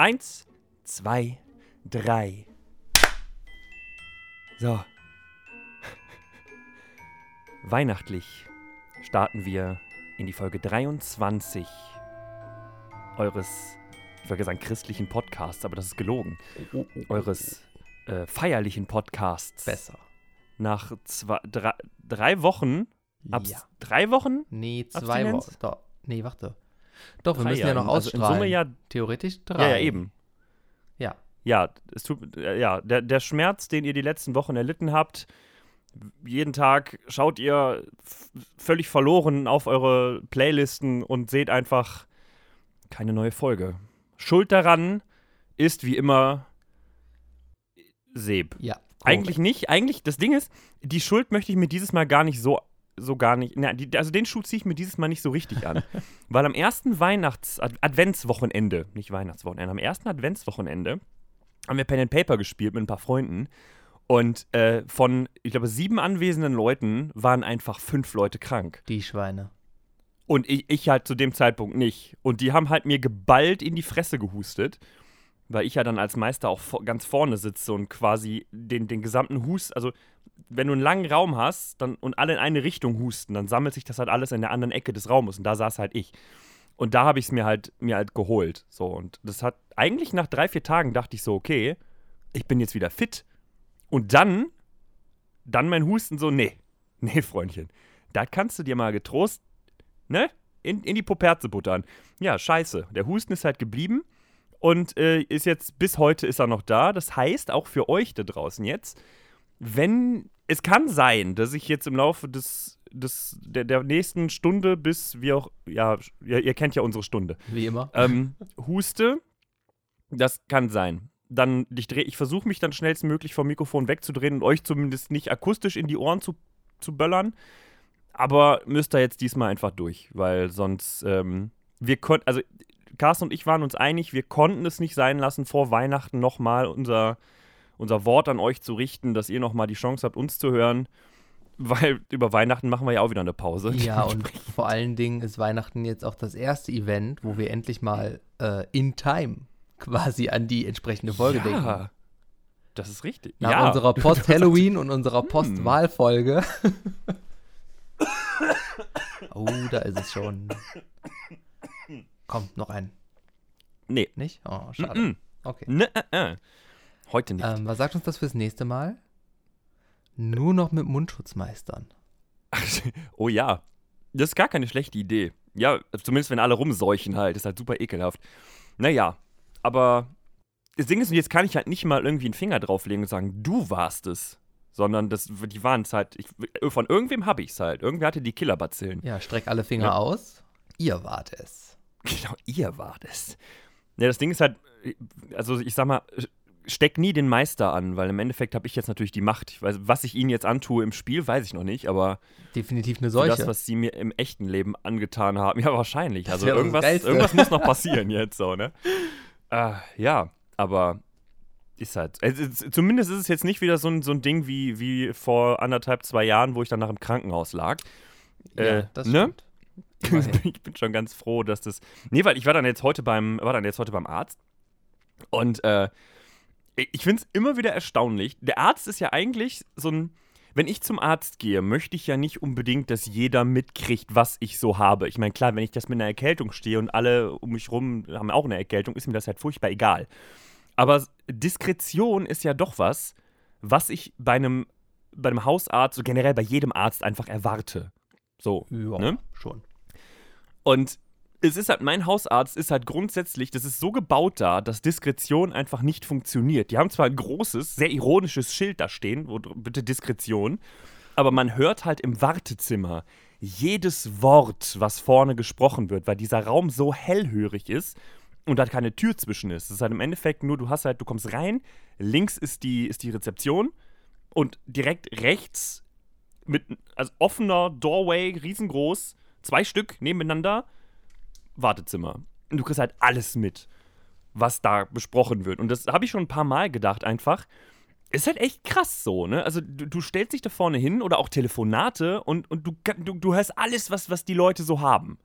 Eins, zwei, drei. So. Weihnachtlich starten wir in die Folge 23 eures, ich wollte sagen christlichen Podcasts, aber das ist gelogen. Eures äh, feierlichen Podcasts. Besser. Nach zwei, drei, drei Wochen. Abs Ja. drei Wochen? Nee, zwei? Wochen. Nee, warte. Doch, wir müssen ja noch Also in ausstrahlen. Summe ja, Theoretisch drei. ja, ja, eben. Ja. Ja, es tut, äh, ja der, der Schmerz, den ihr die letzten Wochen erlitten habt, jeden Tag schaut ihr völlig verloren auf eure Playlisten und seht einfach keine neue Folge. Schuld daran ist wie immer Seb. Ja. Eigentlich nicht. Eigentlich, das Ding ist, die Schuld möchte ich mir dieses Mal gar nicht so, so gar nicht. Na, die, also den Schuh ziehe ich mir dieses Mal nicht so richtig an. Weil am ersten Weihnachts-, Ad Adventswochenende, nicht Weihnachtswochenende, am ersten Adventswochenende haben wir Pen and Paper gespielt mit ein paar Freunden. Und äh, von, ich glaube, sieben anwesenden Leuten waren einfach fünf Leute krank. Die Schweine. Und ich, ich halt zu dem Zeitpunkt nicht. Und die haben halt mir geballt in die Fresse gehustet, weil ich ja dann als Meister auch ganz vorne sitze und quasi den, den gesamten Hust, also wenn du einen langen Raum hast dann, und alle in eine Richtung husten, dann sammelt sich das halt alles in der anderen Ecke des Raumes und da saß halt ich. Und da habe ich es mir halt, mir halt geholt. So, und das hat eigentlich nach drei, vier Tagen dachte ich so, okay, ich bin jetzt wieder fit. Und dann, dann mein Husten so, nee, nee, Freundchen, da kannst du dir mal getrost ne, in, in die Poperze buttern. Ja, scheiße. Der Husten ist halt geblieben und äh, ist jetzt, bis heute ist er noch da. Das heißt, auch für euch da draußen jetzt, wenn, es kann sein, dass ich jetzt im Laufe des, des der, der nächsten Stunde bis, wie auch, ja, ihr, ihr kennt ja unsere Stunde, Wie immer. ähm, huste, das kann sein. Dann, ich, dreh- ich versuche mich dann schnellstmöglich vom Mikrofon wegzudrehen und euch zumindest nicht akustisch in die Ohren zu, zu böllern. Aber müsst ihr jetzt diesmal einfach durch, weil sonst, ähm, wir konnten, also Carsten und ich waren uns einig, wir konnten es nicht sein lassen, vor Weihnachten nochmal unser, unser Wort an euch zu richten, dass ihr nochmal die Chance habt, uns zu hören. Weil über Weihnachten machen wir ja auch wieder eine Pause. Ja, und vor allen Dingen ist Weihnachten jetzt auch das erste Event, wo wir endlich mal äh, in Time quasi an die entsprechende Folge denken. ja, das ist richtig. Nach ja. unserer Post-Halloween und unserer Post-Wahlfolge. oh, da ist es schon. Kommt noch ein. Nee. Nicht? Oh, schade. Okay. Ne, äh, äh. Heute nicht. Ähm, was sagt uns das fürs nächste Mal? Nur noch mit Mundschutz meistern. oh ja. Das ist gar keine schlechte Idee. Ja, zumindest wenn alle rumseuchen halt. ist halt super ekelhaft. Naja, aber das Ding ist, jetzt kann ich halt nicht mal irgendwie einen Finger drauflegen und sagen, du warst es. Sondern das, die waren es halt. Ich, von irgendwem habe ich es halt. Irgendwer hatte die Killerbazillen. Ja, streck alle Finger Ja. aus. Ihr wart es. Genau, ihr wart es. Ja, das Ding ist halt, also ich sag mal, steck nie den Meister an, weil im Endeffekt habe ich jetzt natürlich die Macht. Ich weiß, was ich ihnen jetzt antue im Spiel, weiß ich noch nicht, aber Definitiv eine Seuche. das, was sie mir im echten Leben angetan haben, ja, wahrscheinlich. Also irgendwas, irgendwas muss noch passieren jetzt so, ne? Äh, ja, aber ist halt. Es, zumindest ist es jetzt nicht wieder so ein, so ein Ding wie, wie vor anderthalb, zwei Jahren, wo ich dann nach im Krankenhaus lag. ja, äh, das ne? stimmt. Ich bin schon ganz froh, dass das. Nee, weil ich war dann jetzt heute beim, war dann jetzt heute beim Arzt. Und äh, ich- finde es immer wieder erstaunlich. Der Arzt ist ja eigentlich so ein. Wenn ich zum Arzt gehe, möchte ich ja nicht unbedingt, dass jeder mitkriegt, was ich so habe. Ich meine, klar, wenn ich das mit einer Erkältung stehe und alle um mich rum haben auch eine Erkältung, ist mir das halt furchtbar egal. Aber Diskretion ist ja doch was, was ich bei einem, bei einem Hausarzt und generell bei jedem Arzt einfach erwarte. So. Ja, Ne? schon. Und es ist halt, mein Hausarzt ist halt grundsätzlich, das ist so gebaut da, dass Diskretion einfach nicht funktioniert. Die haben zwar ein großes, sehr ironisches Schild da stehen, wo bitte Diskretion, aber man hört halt im Wartezimmer jedes Wort, was vorne gesprochen wird, weil dieser Raum so hellhörig ist und da keine Tür zwischen ist. Es ist halt im Endeffekt nur, du hast halt, du kommst rein, links ist die, ist die Rezeption und direkt rechts mit also offener Doorway, riesengroß, zwei Stück nebeneinander, Wartezimmer. Und du kriegst halt alles mit, was da besprochen wird. Und das habe ich schon ein paar Mal gedacht, einfach. Ist halt echt krass so, ne? Also du, du stellst dich da vorne hin oder auch Telefonate und, und du, du, du hörst alles, was, was die Leute so haben.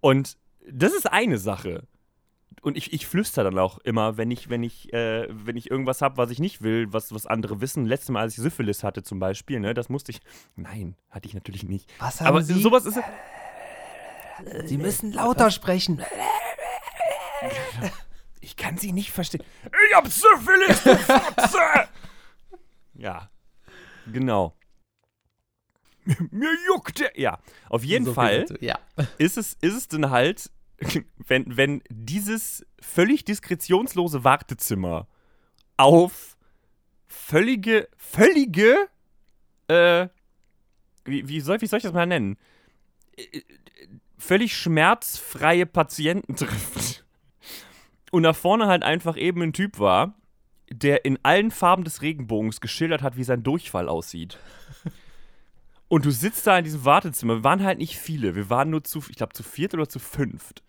Und das ist eine Sache. Und ich, ich flüster dann auch immer, wenn ich, wenn ich, äh, wenn ich irgendwas habe, was ich nicht will, was, was andere wissen. Letztes Mal, als ich Syphilis hatte zum Beispiel, ne, das musste ich. Nein, hatte ich natürlich nicht. Was haben Aber Sie? sowas ist. Sie müssen lauter sprechen. Ich kann sie nicht verstehen. Ich hab Syphilis, du Fotze! ja, genau. Mir juckt der. Ja, auf jeden So Fall. Ja. ist es, ist es dann halt, wenn, wenn dieses völlig diskretionslose Wartezimmer auf völlige, völlige, äh, wie, wie, soll, wie soll ich das mal nennen? Äh, Völlig schmerzfreie Patienten trifft. Und da vorne halt einfach eben ein Typ war, der in allen Farben des Regenbogens geschildert hat, wie sein Durchfall aussieht. Und du sitzt da in diesem Wartezimmer. Wir waren halt nicht viele. Wir waren nur zu, ich glaube, zu viert oder zu fünft.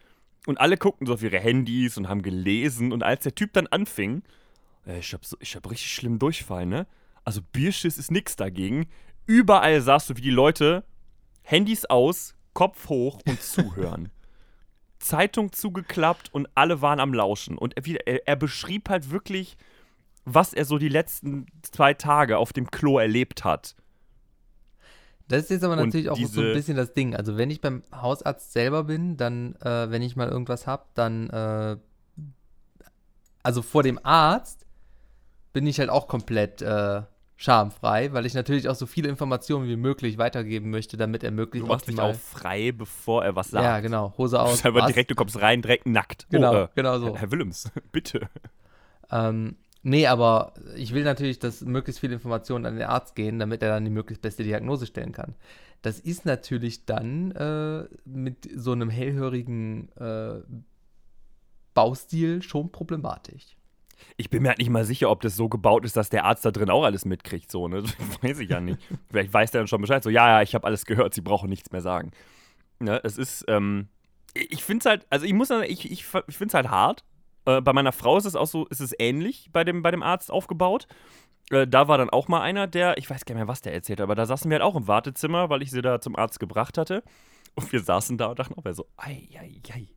Und alle guckten so auf ihre Handys und haben gelesen. Und als der Typ dann anfing, äh, ich hab, so, ich hab richtig schlimmen Durchfall, ne? Also Bierschiss ist nix dagegen. Überall sahst du, wie die Leute Handys aus, Kopf hoch und zuhören. Zeitung zugeklappt und alle waren am Lauschen. Und er, er, er beschrieb halt wirklich, was er so die letzten zwei Tage auf dem Klo erlebt hat. Das ist jetzt aber natürlich auch so ein bisschen das Ding. Also wenn ich beim Hausarzt selber bin, dann, äh, wenn ich mal irgendwas habe, dann, äh, also vor dem Arzt bin ich halt auch komplett äh, schamfrei, weil ich natürlich auch so viele Informationen wie möglich weitergeben möchte, damit er Du möglichst machst dich auch frei, bevor er was sagt. Ja, genau. Hose Du aus. was? direkt, du kommst rein, direkt nackt. Genau, oh, äh, genau so. Herr Willems, bitte. Ähm, nee, aber ich will natürlich, dass möglichst viele Informationen an den Arzt gehen, damit er dann die möglichst beste Diagnose stellen kann. Das ist natürlich dann äh, mit so einem hellhörigen äh, Baustil schon problematisch. Ich bin mir halt nicht mal sicher, ob das so gebaut ist, dass der Arzt da drin auch alles mitkriegt. So, ne? Das weiß ich ja nicht. Vielleicht weiß der dann schon Bescheid. So, ja, ja, ich habe alles gehört, sie brauchen nichts mehr sagen. Ne? Es ist, ähm, ich finde es halt, also ich muss sagen, ich, ich, ich finde es halt hart. Äh, bei meiner Frau ist es auch so, ist es ähnlich bei dem, bei dem Arzt aufgebaut. Äh, da war dann auch mal einer, der, ich weiß gar nicht mehr, was der erzählt hat, aber da saßen wir halt auch im Wartezimmer, weil ich sie da zum Arzt gebracht hatte. Und wir saßen da und dachten auch, so, ei, ei, ei.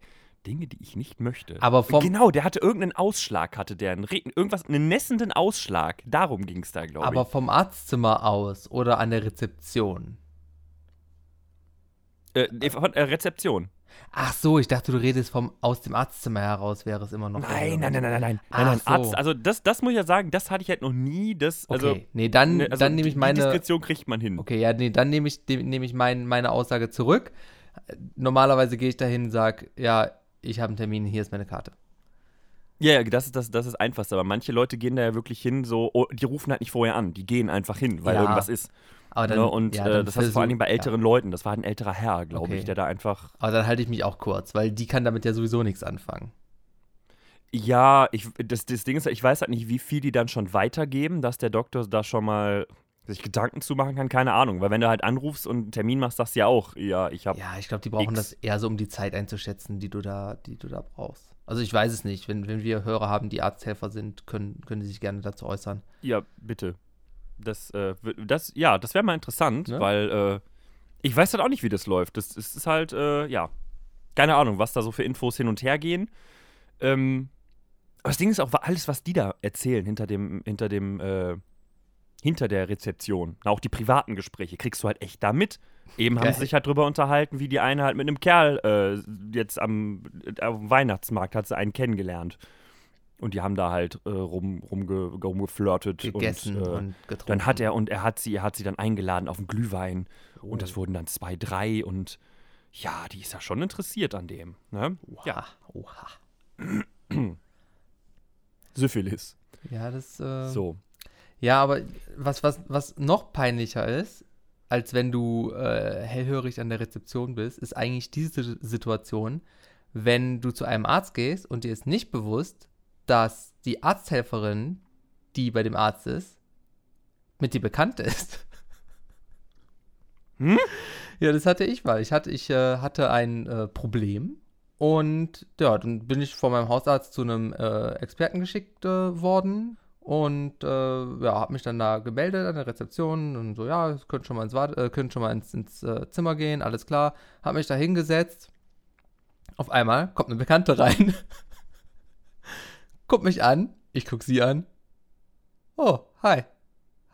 Dinge, die ich nicht möchte. Aber vom- genau, der hatte irgendeinen Ausschlag, hatte der, einen, irgendwas, einen nässenden Ausschlag. Darum ging es da, glaube Aber ich. vom Arztzimmer aus oder an der Rezeption. Äh, von äh, Rezeption. Ach so, ich dachte, du redest vom aus dem Arztzimmer heraus, wäre es immer noch. Nein, nein, nein, nein, nein, nein. Ach nein, so. Arzt, also das, das muss ich ja sagen, das hatte ich halt noch nie. Das, also, Okay, nee, dann, ne, also dann nehme ich meine. Die Diskretion kriegt man hin. Okay, ja, nee, dann nehme ich, nehme ich mein, meine Aussage zurück. Normalerweise gehe ich dahin und sage, ja, ich habe einen Termin, hier ist meine Karte. Ja, ja, das ist das, das ist einfachste. Aber manche Leute gehen da ja wirklich hin, so, oh, die rufen halt nicht vorher an. Die gehen einfach hin, weil Ja, irgendwas ist. Aber dann, ne? Und ja, äh, dann das hast du vor allen Dingen bei älteren Leuten. Das war ein älterer Herr, glaube Okay. ich, der da einfach. Ja, aber dann halte ich mich auch kurz, weil die kann damit ja sowieso nichts anfangen. Ja, ich, das, das Ding ist, ich weiß halt nicht, wie viel die dann schon weitergeben, dass der Doktor da schon mal sich Gedanken zu machen kann, keine Ahnung. Weil wenn du halt anrufst und einen Termin machst, sagst du ja auch, ja, ich habe. Ja, ich glaube, die brauchen X. das eher so, um die Zeit einzuschätzen, die du da, die du da brauchst. Also ich weiß es nicht. Wenn, wenn wir Hörer haben, die Arzthelfer sind, können, können die sich gerne dazu äußern. Ja, bitte. Das, äh, das, ja, das wäre mal interessant, Ne? weil äh, ich weiß halt auch nicht, wie das läuft. Das, das ist halt, äh, ja, keine Ahnung, was da so für Infos hin und her gehen. Ähm, aber das Ding ist auch, alles, was die da erzählen hinter dem, hinter dem, äh, hinter der Rezeption, auch die privaten Gespräche, kriegst du halt echt da mit. Eben haben sie sich halt drüber unterhalten, wie die eine halt mit einem Kerl äh, jetzt am, äh, dem Weihnachtsmarkt hat sie einen kennengelernt. Und die haben da halt äh, rum, rumge, rumgeflirtet. Gegessen und, und, äh, getrunken. dann hat er und er hat sie, er hat sie dann eingeladen auf einen Glühwein. Und Oh. das wurden dann zwei, drei und ja, die ist ja schon interessiert an dem. Ne? Oha, Ja, oha. Syphilis. Ja, das. Äh, So. Ja, aber was, was, was noch peinlicher ist, als wenn du äh, hellhörig an der Rezeption bist, ist eigentlich diese Situation, wenn du zu einem Arzt gehst und dir ist nicht bewusst, dass die Arzthelferin, die bei dem Arzt ist, mit dir bekannt ist. Hm? Ja, das hatte ich mal. Ich hatte, ich äh, hatte ein äh, Problem und ja, dann bin ich von meinem Hausarzt zu einem äh, Experten geschickt äh, worden und äh, ja, habe mich dann da gemeldet an der Rezeption und so, ja, könnt schon mal ins, Wart äh, könnt schon mal ins, ins Zimmer gehen, alles klar. Habe mich da hingesetzt. Auf einmal kommt eine Bekannte rein guckt mich an, ich guck sie an. Oh, hi.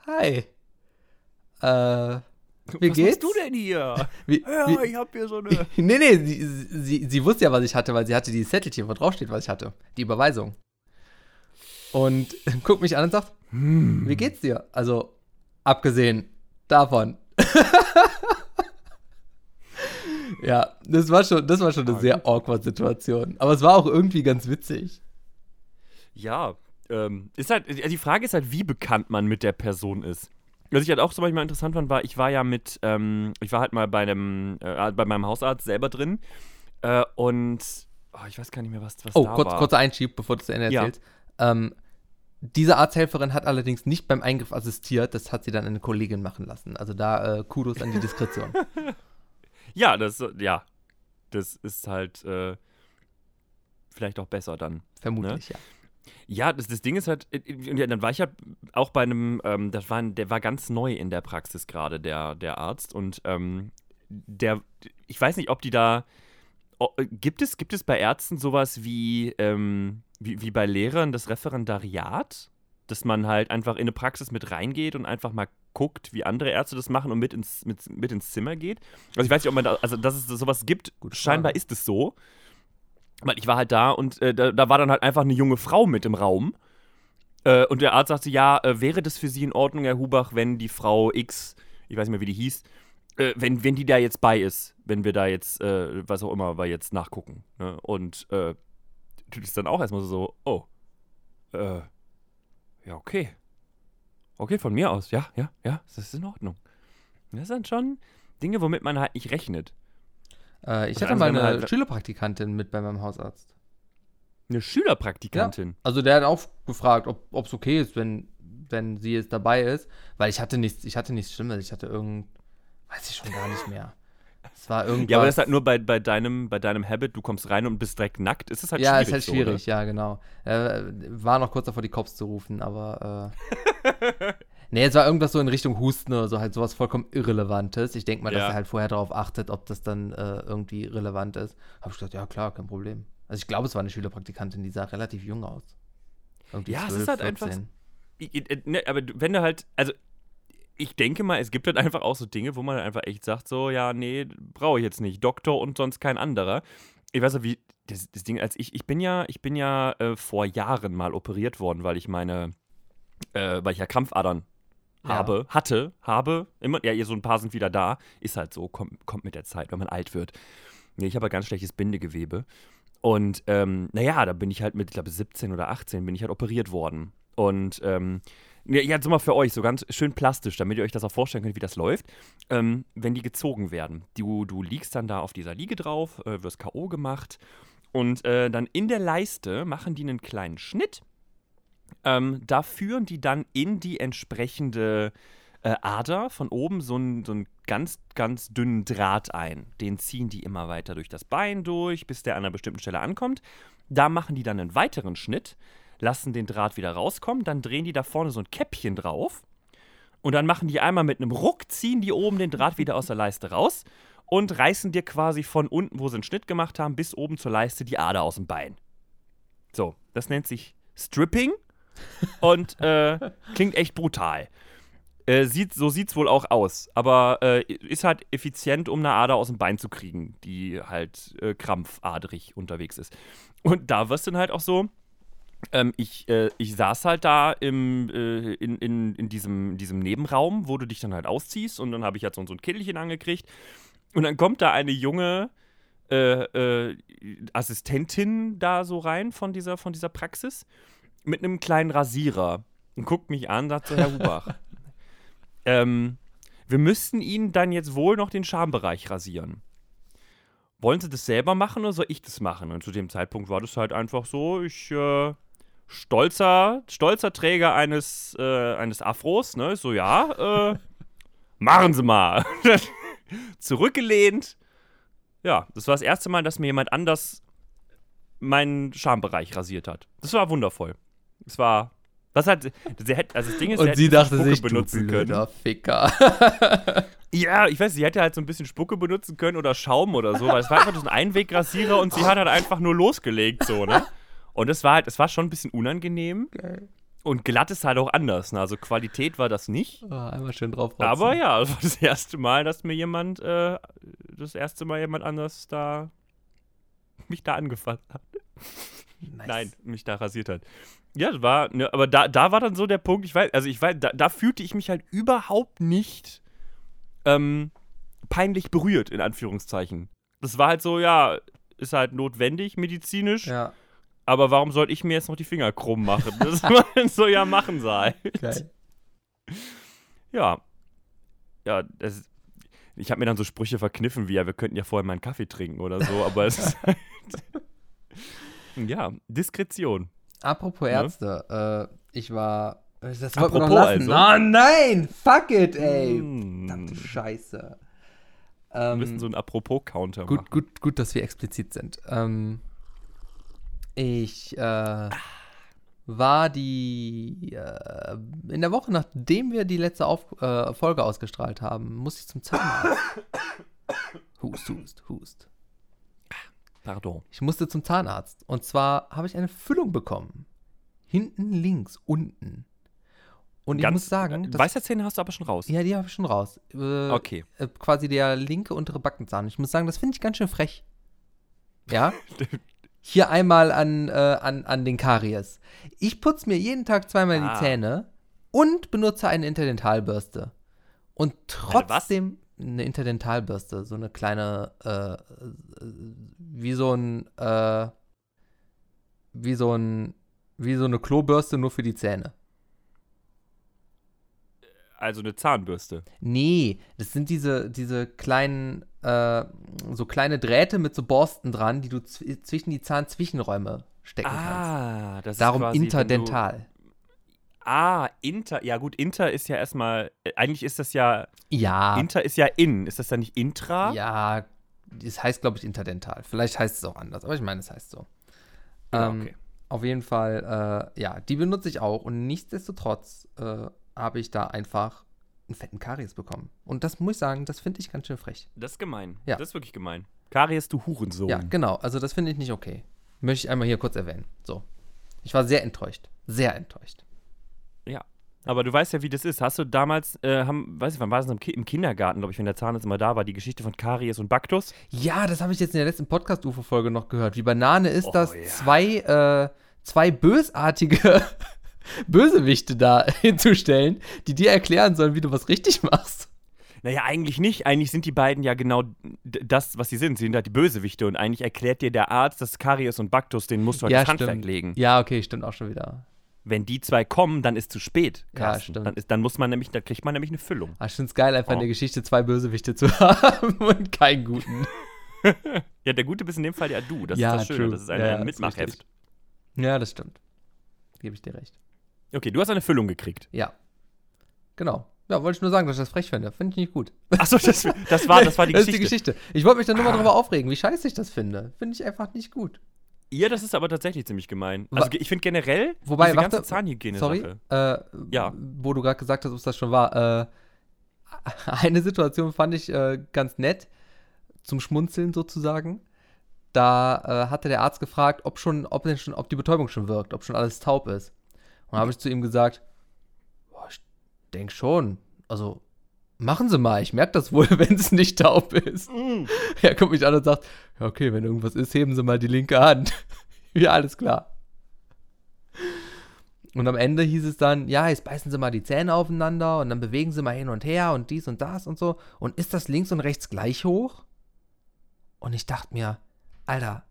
Hi. Äh, wie was geht's? machst du denn hier? Wie, Ja, wie, ich hab hier so eine. nee, nee, sie, sie, sie wusste ja, was ich hatte, weil sie hatte dieses Zettelchen, wo drauf steht, was ich hatte. Die Überweisung. Und guckt mich an und sagt, Hm. wie geht's dir? Also, abgesehen davon. ja, das war schon, das war schon eine Ah, sehr awkward Situation. Aber es war auch irgendwie ganz witzig. Ja, ähm, ist halt, die Frage ist halt, wie bekannt man mit der Person ist. Was ich halt auch zum Beispiel mal interessant fand, war, ich war ja mit, ähm, ich war halt mal bei einem, äh, bei meinem Hausarzt selber drin äh, und oh, ich weiß gar nicht mehr, was, was Oh, da kurz, war. kurzer Einschieb, bevor du zu Ende Ja. erzählst. Ähm, diese Arzthelferin hat allerdings nicht beim Eingriff assistiert, das hat sie dann eine Kollegin machen lassen. Also da äh, Kudos an die Diskretion. Ja, das, ja, das ist halt äh, vielleicht auch besser dann. Vermutlich, ja. Ja, das, das Ding ist halt, äh, und ja, dann war ich halt auch bei einem, ähm, das war, der war ganz neu in der Praxis gerade, der, der Arzt. Und ähm, der, ich weiß nicht, ob die da, o- äh, gibt es, gibt es bei Ärzten sowas wie, ähm, wie, wie bei Lehrern das Referendariat? Dass man halt einfach in eine Praxis mit reingeht und einfach mal guckt, wie andere Ärzte das machen und mit ins, mit, mit ins Zimmer geht. Also ich weiß nicht, ob man da, also dass es sowas gibt, Frage. scheinbar ist es so. Weil ich war halt da und äh, da, da war dann halt einfach eine junge Frau mit im Raum. Äh, und der Arzt sagte, ja, äh, wäre das für Sie in Ordnung, Herr Hubach, wenn die Frau X, ich weiß nicht mehr, wie die hieß, äh, wenn, wenn die da jetzt bei ist, wenn wir da jetzt, äh, was auch immer, wir jetzt nachgucken. Ne? Und äh, du bist dann auch erstmal so, oh, äh, ja, okay. Okay, von mir aus, ja, ja, ja, das ist in Ordnung. Das sind schon Dinge, womit man halt nicht rechnet. Äh, ich Und hatte mal wenn man eine halt- Schülerpraktikantin mit bei meinem Hausarzt. Eine Schülerpraktikantin. Also der hat auch gefragt, ob es okay ist, wenn, wenn sie jetzt dabei ist, weil ich hatte nichts, ich hatte nichts Schlimmes, ich hatte irgend, weiß ich schon gar nicht mehr. Es war irgendwas. Ja, aber das ist halt nur bei, bei, deinem, bei deinem Habit, du kommst rein und bist direkt nackt, ist es halt ja, schwierig. ist halt so, schwierig, ja, genau. Äh, war noch kurz davor, die Cops zu rufen, aber äh, Nee, es war irgendwas so in Richtung Husten oder so, halt sowas vollkommen Irrelevantes. Ich denke mal, dass Ja. er halt vorher darauf achtet, ob das dann äh, irgendwie relevant ist. Habe ich gesagt, ja klar, kein Problem. Also ich glaube, es war eine Schülerpraktikantin, die sah relativ jung aus. Irgendwie Ja, es ist halt einfach- einfach. Ich- ich- Ne, aber wenn du halt, also ich denke mal, es gibt halt einfach auch so Dinge, wo man halt einfach echt sagt, so, ja, nee, brauche ich jetzt nicht. Doktor und sonst kein anderer. Ich weiß ja, wie, das, das Ding, als ich, ich bin ja, ich bin ja äh, vor Jahren mal operiert worden, weil ich meine, äh, weil ich ja Krampfadern Ja. habe, hatte, habe, immer, ja, so ein paar sind wieder da, ist halt so, kommt, kommt mit der Zeit, wenn man alt wird. Nee, ich habe ja ganz schlechtes Bindegewebe. Und ähm, naja, da bin ich halt mit, ich glaube, 17 oder 18 bin ich halt operiert worden. Und ähm, ja, jetzt mal für euch, so ganz schön plastisch, damit ihr euch das auch vorstellen könnt, wie das läuft. Ähm, wenn die gezogen werden. Du, du liegst dann da auf dieser Liege drauf, äh, wirst K.O. gemacht. Und äh, dann in der Leiste machen die einen kleinen Schnitt. Ähm, da führen die dann in die entsprechende äh, Ader von oben so einen, so ganz, ganz dünnen Draht ein. Den ziehen die immer weiter durch das Bein durch, bis der an einer bestimmten Stelle ankommt. Da machen die dann einen weiteren Schnitt, lassen den Draht wieder rauskommen, dann drehen die da vorne so ein Käppchen drauf und dann machen die einmal mit einem Ruck, ziehen die oben den Draht wieder aus der Leiste raus und reißen dir quasi von unten, wo sie einen Schnitt gemacht haben, bis oben zur Leiste die Ader aus dem Bein. So, das nennt sich Stripping und äh, klingt echt brutal. Äh, sieht, so sieht's wohl auch aus, aber äh, ist halt effizient, um eine Ader aus dem Bein zu kriegen, die halt äh, krampfadrig unterwegs ist. Und da wirst du dann halt auch so, ähm, ich, äh, ich saß halt da im, äh, in, in, in, diesem, in diesem Nebenraum, wo du dich dann halt ausziehst und dann habe ich halt so, so ein Kittelchen angekriegt und dann kommt da eine junge äh, Assistentin da so rein von dieser, von dieser Praxis mit einem kleinen Rasierer und guckt mich an sagt so, Herr Hubach, ähm, wir müssten Ihnen dann jetzt wohl noch den Schambereich rasieren. Wollen Sie das selber machen oder soll ich das machen? Und zu dem Zeitpunkt war das halt einfach so, ich, äh, stolzer, stolzer Träger eines, äh, eines Afros, ne? So, ja, äh, machen Sie mal. Zurückgelehnt. Ja, das war das erste Mal, dass mir jemand anders meinen Schambereich rasiert hat. Das war wundervoll. Es war. Das hat. Sie hätte, also das Ding ist, Und sie bisschen dachte Spucke sich, du benutzen können. blöder Ficker. Ja, ich weiß, sie hätte halt so ein bisschen Spucke benutzen können oder Schaum oder so, weil es war einfach so ein Einwegrasierer und sie hat halt einfach nur losgelegt, so, ne? Und es war halt, es war schon ein bisschen unangenehm. Geil. Und glatt ist halt auch anders. Ne? Also Qualität war das nicht. Oh, einmal schön drauf rotzen. Aber ja, es war das erste Mal, dass mir jemand, äh, das erste Mal jemand anders da mich da angefasst hat. Nice. Nein, mich da rasiert hat. Ja, das war, ne, aber da, da war dann so der Punkt, ich weiß, also ich weiß, da, da fühlte ich mich halt überhaupt nicht ähm, peinlich berührt, in Anführungszeichen. Das war halt so, ja, ist halt notwendig medizinisch, Ja, aber warum soll ich mir jetzt noch die Finger krumm machen? Das man so ja machen sei. geil. Ja. Ja, das, ich habe mir dann so Sprüche verkniffen wie, ja, wir könnten ja vorher mal einen Kaffee trinken oder so, aber es ist halt, Ja, Diskretion. Apropos Ne? Ärzte, äh, ich war. Das Apropos wir noch lassen. also. Oh nein! Fuck it, ey! Mm. Verdammte Scheiße. Wir Ähm, müssen so einen Apropos-Counter machen. gut, gut, gut, dass wir explizit sind. Ähm, ich äh, war die äh, in der Woche, nachdem wir die letzte Auf äh, Folge ausgestrahlt haben, musste ich zum Zahnarzt. hust, hust, hust. Pardon. Ich musste zum Zahnarzt. Und zwar habe ich eine Füllung bekommen. Hinten links, unten. Und ich muss sagen, das, Weisheitszähne hast du aber schon raus. ja, die habe ich schon raus. Äh, Okay. äh, quasi der linke untere Backenzahn. Ich muss sagen, das finde ich ganz schön frech. Ja? Hier einmal an, äh, an, an den Karies. Ich putze mir jeden Tag zweimal Ah. die Zähne und benutze eine Interdentalbürste. Und trotzdem eine Interdentalbürste, so eine kleine, äh, äh, wie so ein, äh, wie so ein, wie so eine Klobürste nur für die Zähne. Also eine Zahnbürste. Nee, das sind diese, diese kleinen, äh, so kleine Drähte mit so Borsten dran, die du zw zwischen die Zahnzwischenräume stecken kannst. Ah, das Darum ist wenn interdental. Ah, inter. Ja gut, inter ist ja erstmal. äh, Eigentlich ist das ja. Ja, Inter ist ja in. Ist das dann nicht intra? ja, das heißt, glaube ich, interdental. Vielleicht heißt es auch anders, aber ich meine, es heißt so. Ja, Ähm, okay. Auf jeden Fall, äh, ja, die benutze ich auch und nichtsdestotrotz äh, habe ich da einfach einen fetten Karies bekommen. Und das muss ich sagen, das finde ich ganz schön frech. Das ist gemein. Ja. Das ist wirklich gemein. Karies, du Hurensohn. Ja, genau. Also das finde ich nicht okay. Möchte ich einmal hier kurz erwähnen. So. Ich war sehr enttäuscht. Sehr enttäuscht. Ja. Aber du weißt ja, wie das ist. Hast du damals, äh, haben, weiß ich, wann war das im, Ki im Kindergarten, glaube ich, wenn der Zahnarzt immer da war, die Geschichte von Karies und Baktus? Ja, das habe ich jetzt in der letzten Podcast-UFO-Folge noch gehört. Wie Banane ist, Oh, dass ja. zwei, äh, zwei bösartige Bösewichte da hinzustellen, die dir erklären sollen, wie du was richtig machst. Naja, eigentlich nicht. Eigentlich sind die beiden ja genau das, was sie sind. Sie sind halt die Bösewichte und eigentlich erklärt dir der Arzt, dass Karies und Baktus, den musst du halt ja, ins Handwerk legen. Ja, okay, stimmt auch schon wieder. Wenn die zwei kommen, dann ist zu spät. Ja, Carsten. stimmt. Dann, ist, dann muss man nämlich, da kriegt man nämlich eine Füllung. Ah, ich finde es geil, einfach in Oh. der Geschichte zwei Bösewichte zu haben und keinen guten. Ja, der Gute bist in dem Fall ja du. Das Ja, ist das Schöne. true. Das ist ein, Ja, ein ja, Mitmachheft. Ja, das stimmt. Gebe ich dir recht. Okay, du hast eine Füllung gekriegt. Ja. Genau. Ja, wollte ich nur sagen, dass ich das frech finde. Finde ich nicht gut. Achso, das, das, war, das war die das Geschichte. ist die Geschichte. Ich wollte mich dann nur mal Ah. darüber aufregen, wie scheiße ich das finde. Finde ich einfach nicht gut. Ja, das ist aber tatsächlich ziemlich gemein. Also ich finde generell Wobei, diese warte, ganze Sorry, Zahnhygiene-Sache. äh, Ja. wo du gerade gesagt hast, ob es das schon war. Äh, eine Situation fand ich äh, ganz nett, zum Schmunzeln sozusagen. Da äh, hatte der Arzt gefragt, ob schon, ob denn schon, ob die Betäubung schon wirkt, ob schon alles taub ist. Und da habe ich zu ihm gesagt, boah, ich denke schon. Also machen Sie mal, ich merke das wohl, wenn es nicht taub ist. Er guckt mich an und sagt, ja, okay, wenn irgendwas ist, heben Sie mal die linke Hand. ja, alles klar. Und am Ende hieß es dann, ja, jetzt beißen Sie mal die Zähne aufeinander und dann bewegen Sie mal hin und her und dies und das und so. Und ist das links und rechts gleich hoch? Und ich dachte mir, Alter,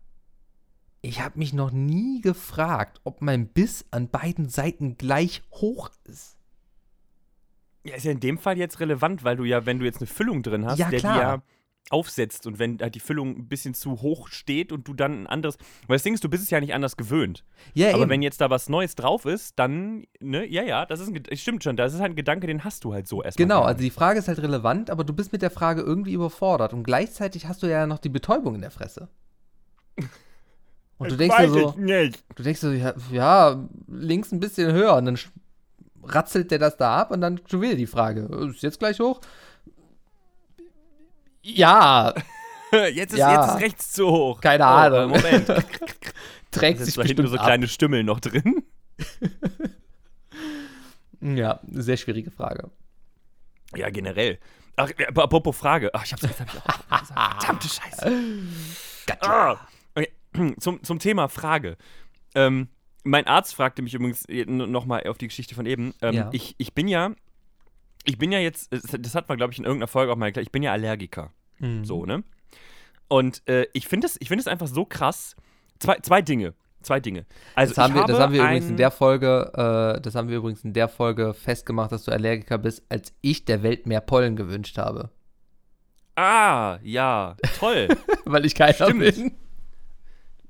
ich habe mich noch nie gefragt, ob mein Biss an beiden Seiten gleich hoch ist. Ja, ist ja in dem Fall jetzt relevant, weil du ja, wenn du jetzt eine Füllung drin hast, Ja, der klar. die ja aufsetzt und wenn halt die Füllung ein bisschen zu hoch steht und du dann ein anderes. Weil das Ding ist, du bist es ja nicht anders gewöhnt. Ja, Aber eben. wenn jetzt da was Neues drauf ist, dann, ne, ja, ja, das ist ein, stimmt schon, das ist halt ein Gedanke, den hast du halt so erstmal. Genau, also die Frage ist halt relevant, aber du bist mit der Frage irgendwie überfordert und gleichzeitig hast du ja noch die Betäubung in der Fresse. Und du denkst dir so, du denkst so, ja, links ein bisschen höher und dann ratzelt der das da ab und dann schon wieder die Frage, ist jetzt gleich hoch? Ja, Jetzt ist, Ja. jetzt ist rechts zu hoch. Keine oh, Ahnung. Moment. Trägt sich bestimmt so kleine Stümmel noch drin? ab. Ja, sehr schwierige Frage. Ja, generell. Ach, apropos Frage. Ach, ich hab's jetzt hab ich auch. Verdammte Scheiße. Ah, okay. zum, zum Thema Frage. Ähm, mein Arzt fragte mich übrigens nochmal auf die Geschichte von eben. Ähm, Ja. ich, ich bin ja, ich bin ja jetzt, das hat man, glaube ich, in irgendeiner Folge auch mal erklärt, ich bin ja Allergiker. Mhm. So, ne? Und äh, ich finde es find einfach so krass. Zwei, zwei Dinge. Zwei Dinge. Also, Das haben, wir, das haben wir übrigens in der Folge, äh, das haben wir übrigens in der Folge festgemacht, dass du Allergiker bist, als ich der Welt mehr Pollen gewünscht habe. Ah, ja, toll. Weil ich keiner Stimmt. bin.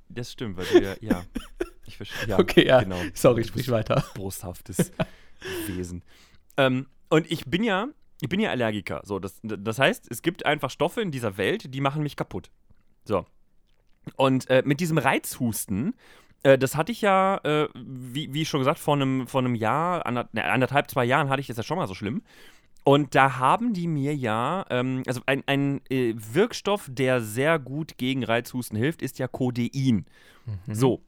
das stimmt, weil du ja, ja. Ich verstehe. Ja, Okay, ja. Genau. Sorry, sprich weiter. Boshaftes Wesen. Ähm, und ich bin ja, ich bin ja Allergiker. So, das, das heißt, es gibt einfach Stoffe in dieser Welt, die machen mich kaputt. So. Und äh, mit diesem Reizhusten, äh, das hatte ich ja, äh, wie, wie schon gesagt, vor einem, vor einem Jahr, ander, ne, anderthalb, zwei Jahren hatte ich das ja schon mal so schlimm. Und da haben die mir ja, ähm, also ein, ein äh, Wirkstoff, der sehr gut gegen Reizhusten hilft, ist ja Codein. So.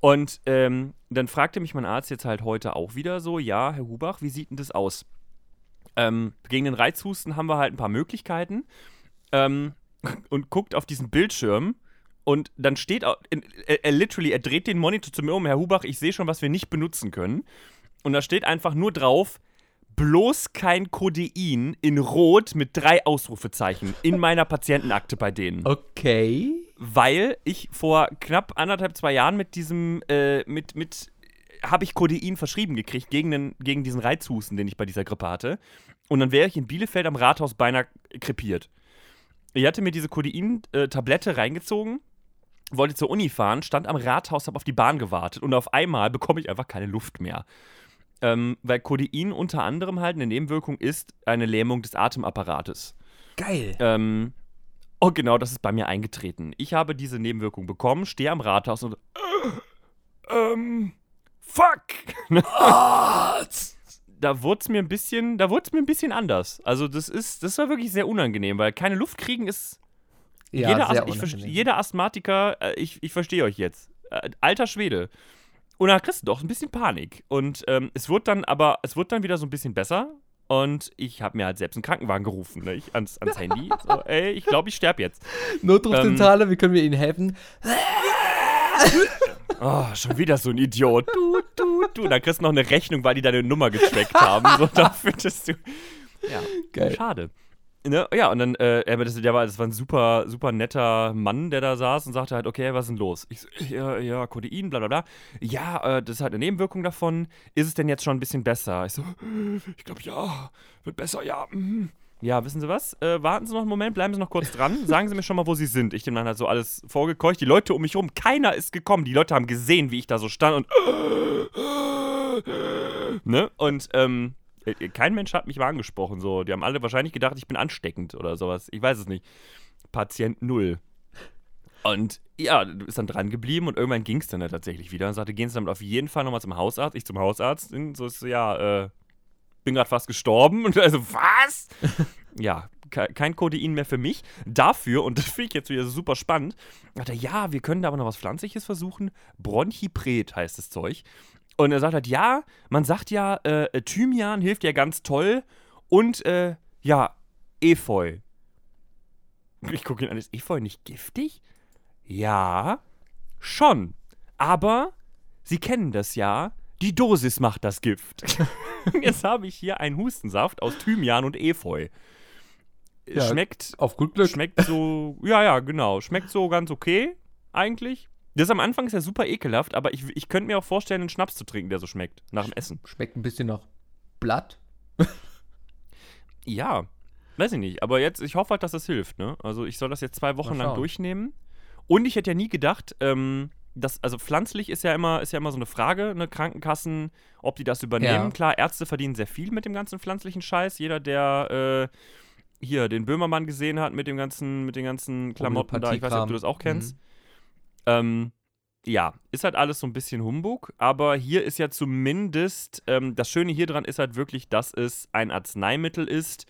Und ähm, dann fragte mich mein Arzt jetzt halt heute auch wieder so, ja, Herr Hubach, wie sieht denn das aus? Ähm, gegen den Reizhusten haben wir halt ein paar Möglichkeiten. Ähm, und guckt auf diesen Bildschirm und dann steht, er, er literally, er dreht den Monitor zu mir um, Herr Hubach, ich sehe schon, was wir nicht benutzen können. Und da steht einfach nur drauf, bloß kein Codein in Rot mit drei Ausrufezeichen in meiner Patientenakte bei denen Okay. weil ich vor knapp anderthalb, zwei Jahren mit diesem, äh, mit, mit, habe ich Codein verschrieben gekriegt gegen, den, gegen diesen Reizhusten, den ich bei dieser Grippe hatte. Und dann wäre ich in Bielefeld am Rathaus beinahe krepiert. Ich hatte mir diese Codein-Tablette reingezogen, wollte zur Uni fahren, stand am Rathaus, habe auf die Bahn gewartet und auf einmal bekomme ich einfach keine Luft mehr. Ähm, weil Codein unter anderem halt eine Nebenwirkung ist eine Lähmung des Atemapparates. Geil. Ähm, oh, genau, das ist bei mir eingetreten. Ich habe diese Nebenwirkung bekommen, stehe am Rathaus und. Äh, ähm. Fuck! da wurde es mir ein bisschen, da wurde es mir ein bisschen anders. Also das ist, das war wirklich sehr unangenehm, weil keine Luft kriegen ist. Ja, jeder, sehr Ast ich jeder Asthmatiker, äh, ich, ich verstehe euch jetzt. Äh, alter Schwede. Und da kriegst du doch ein bisschen Panik. Und ähm, es wird dann aber, es wird dann wieder so ein bisschen besser. Und ich habe mir halt selbst einen Krankenwagen gerufen, ne? ich, ans, ans Handy. So, ey, ich glaube, ich sterbe jetzt. Notrufzentrale, wie können wir Ihnen helfen? Oh, schon wieder so ein Idiot. Du, du, du. Da kriegst du noch eine Rechnung, weil die deine Nummer getrackt haben. So, da findest du. Ja, Geil. schade. Ne? Ja, und dann, äh, aber das, der war, das war ein super, super netter Mann, der da saß und sagte halt, okay, was ist denn los? Ich so, ja, ja, Codein, bla bla bla. Ja, äh, das ist halt eine Nebenwirkung davon. Ist es denn jetzt schon ein bisschen besser? Ich so, ich glaube, ja, wird besser, ja. mhm. Ja, wissen Sie was? Äh, warten Sie noch einen Moment, bleiben Sie noch kurz dran. Sagen Sie mir schon mal, wo Sie sind. Ich dem dann halt so alles vorgekeucht. Die Leute um mich rum, keiner ist gekommen. Die Leute haben gesehen, wie ich da so stand und. ne? Und, ähm, äh, kein Mensch hat mich mal angesprochen. So. Die haben alle wahrscheinlich gedacht, ich bin ansteckend oder sowas. Ich weiß es nicht. Patient null. Und ja, du bist dann dran geblieben und irgendwann ging es dann halt tatsächlich wieder und sagte, gehen Sie damit auf jeden Fall nochmal zum Hausarzt. Ich zum Hausarzt. Und so ist ja, äh, bin gerade fast gestorben. Und also, was? ja, ke kein Codein mehr für mich. Dafür, und das finde ich jetzt wieder super spannend, hat er, ja, wir können da aber noch was Pflanzliches versuchen. Bronchipret heißt das Zeug. Und er sagt halt, ja, man sagt ja, äh, Thymian hilft ja ganz toll und, äh, ja, Efeu. Ich gucke ihn an, ist Efeu nicht giftig? Ja, schon. Aber Sie kennen das ja, die Dosis macht das Gift. Jetzt habe ich hier einen Hustensaft aus Thymian und Efeu. Ja, Schmeckt Auf gut Glück. Schmeckt so, ja, ja, genau. Schmeckt so ganz okay, eigentlich. Das am Anfang ist ja super ekelhaft, aber ich, ich könnte mir auch vorstellen, einen Schnaps zu trinken, der so schmeckt, nach dem Essen. Schmeckt ein bisschen nach Blatt. Ja, weiß ich nicht. Aber jetzt, ich hoffe halt, dass das hilft, ne? Also ich soll das jetzt zwei Wochen lang durchnehmen. Und ich hätte ja nie gedacht, ähm, dass, also pflanzlich ist ja immer, ist ja immer so eine Frage, ne, Krankenkassen, ob die das übernehmen. Ja. Klar, Ärzte verdienen sehr viel mit dem ganzen pflanzlichen Scheiß. Jeder, der äh, hier den Böhmermann gesehen hat mit dem ganzen, mit den ganzen Klamotten da, ich weiß nicht, ob du das auch kennst. Ähm, ja, ist halt alles so ein bisschen Humbug, aber hier ist ja zumindest, ähm, das Schöne hier dran ist halt wirklich, dass es ein Arzneimittel ist,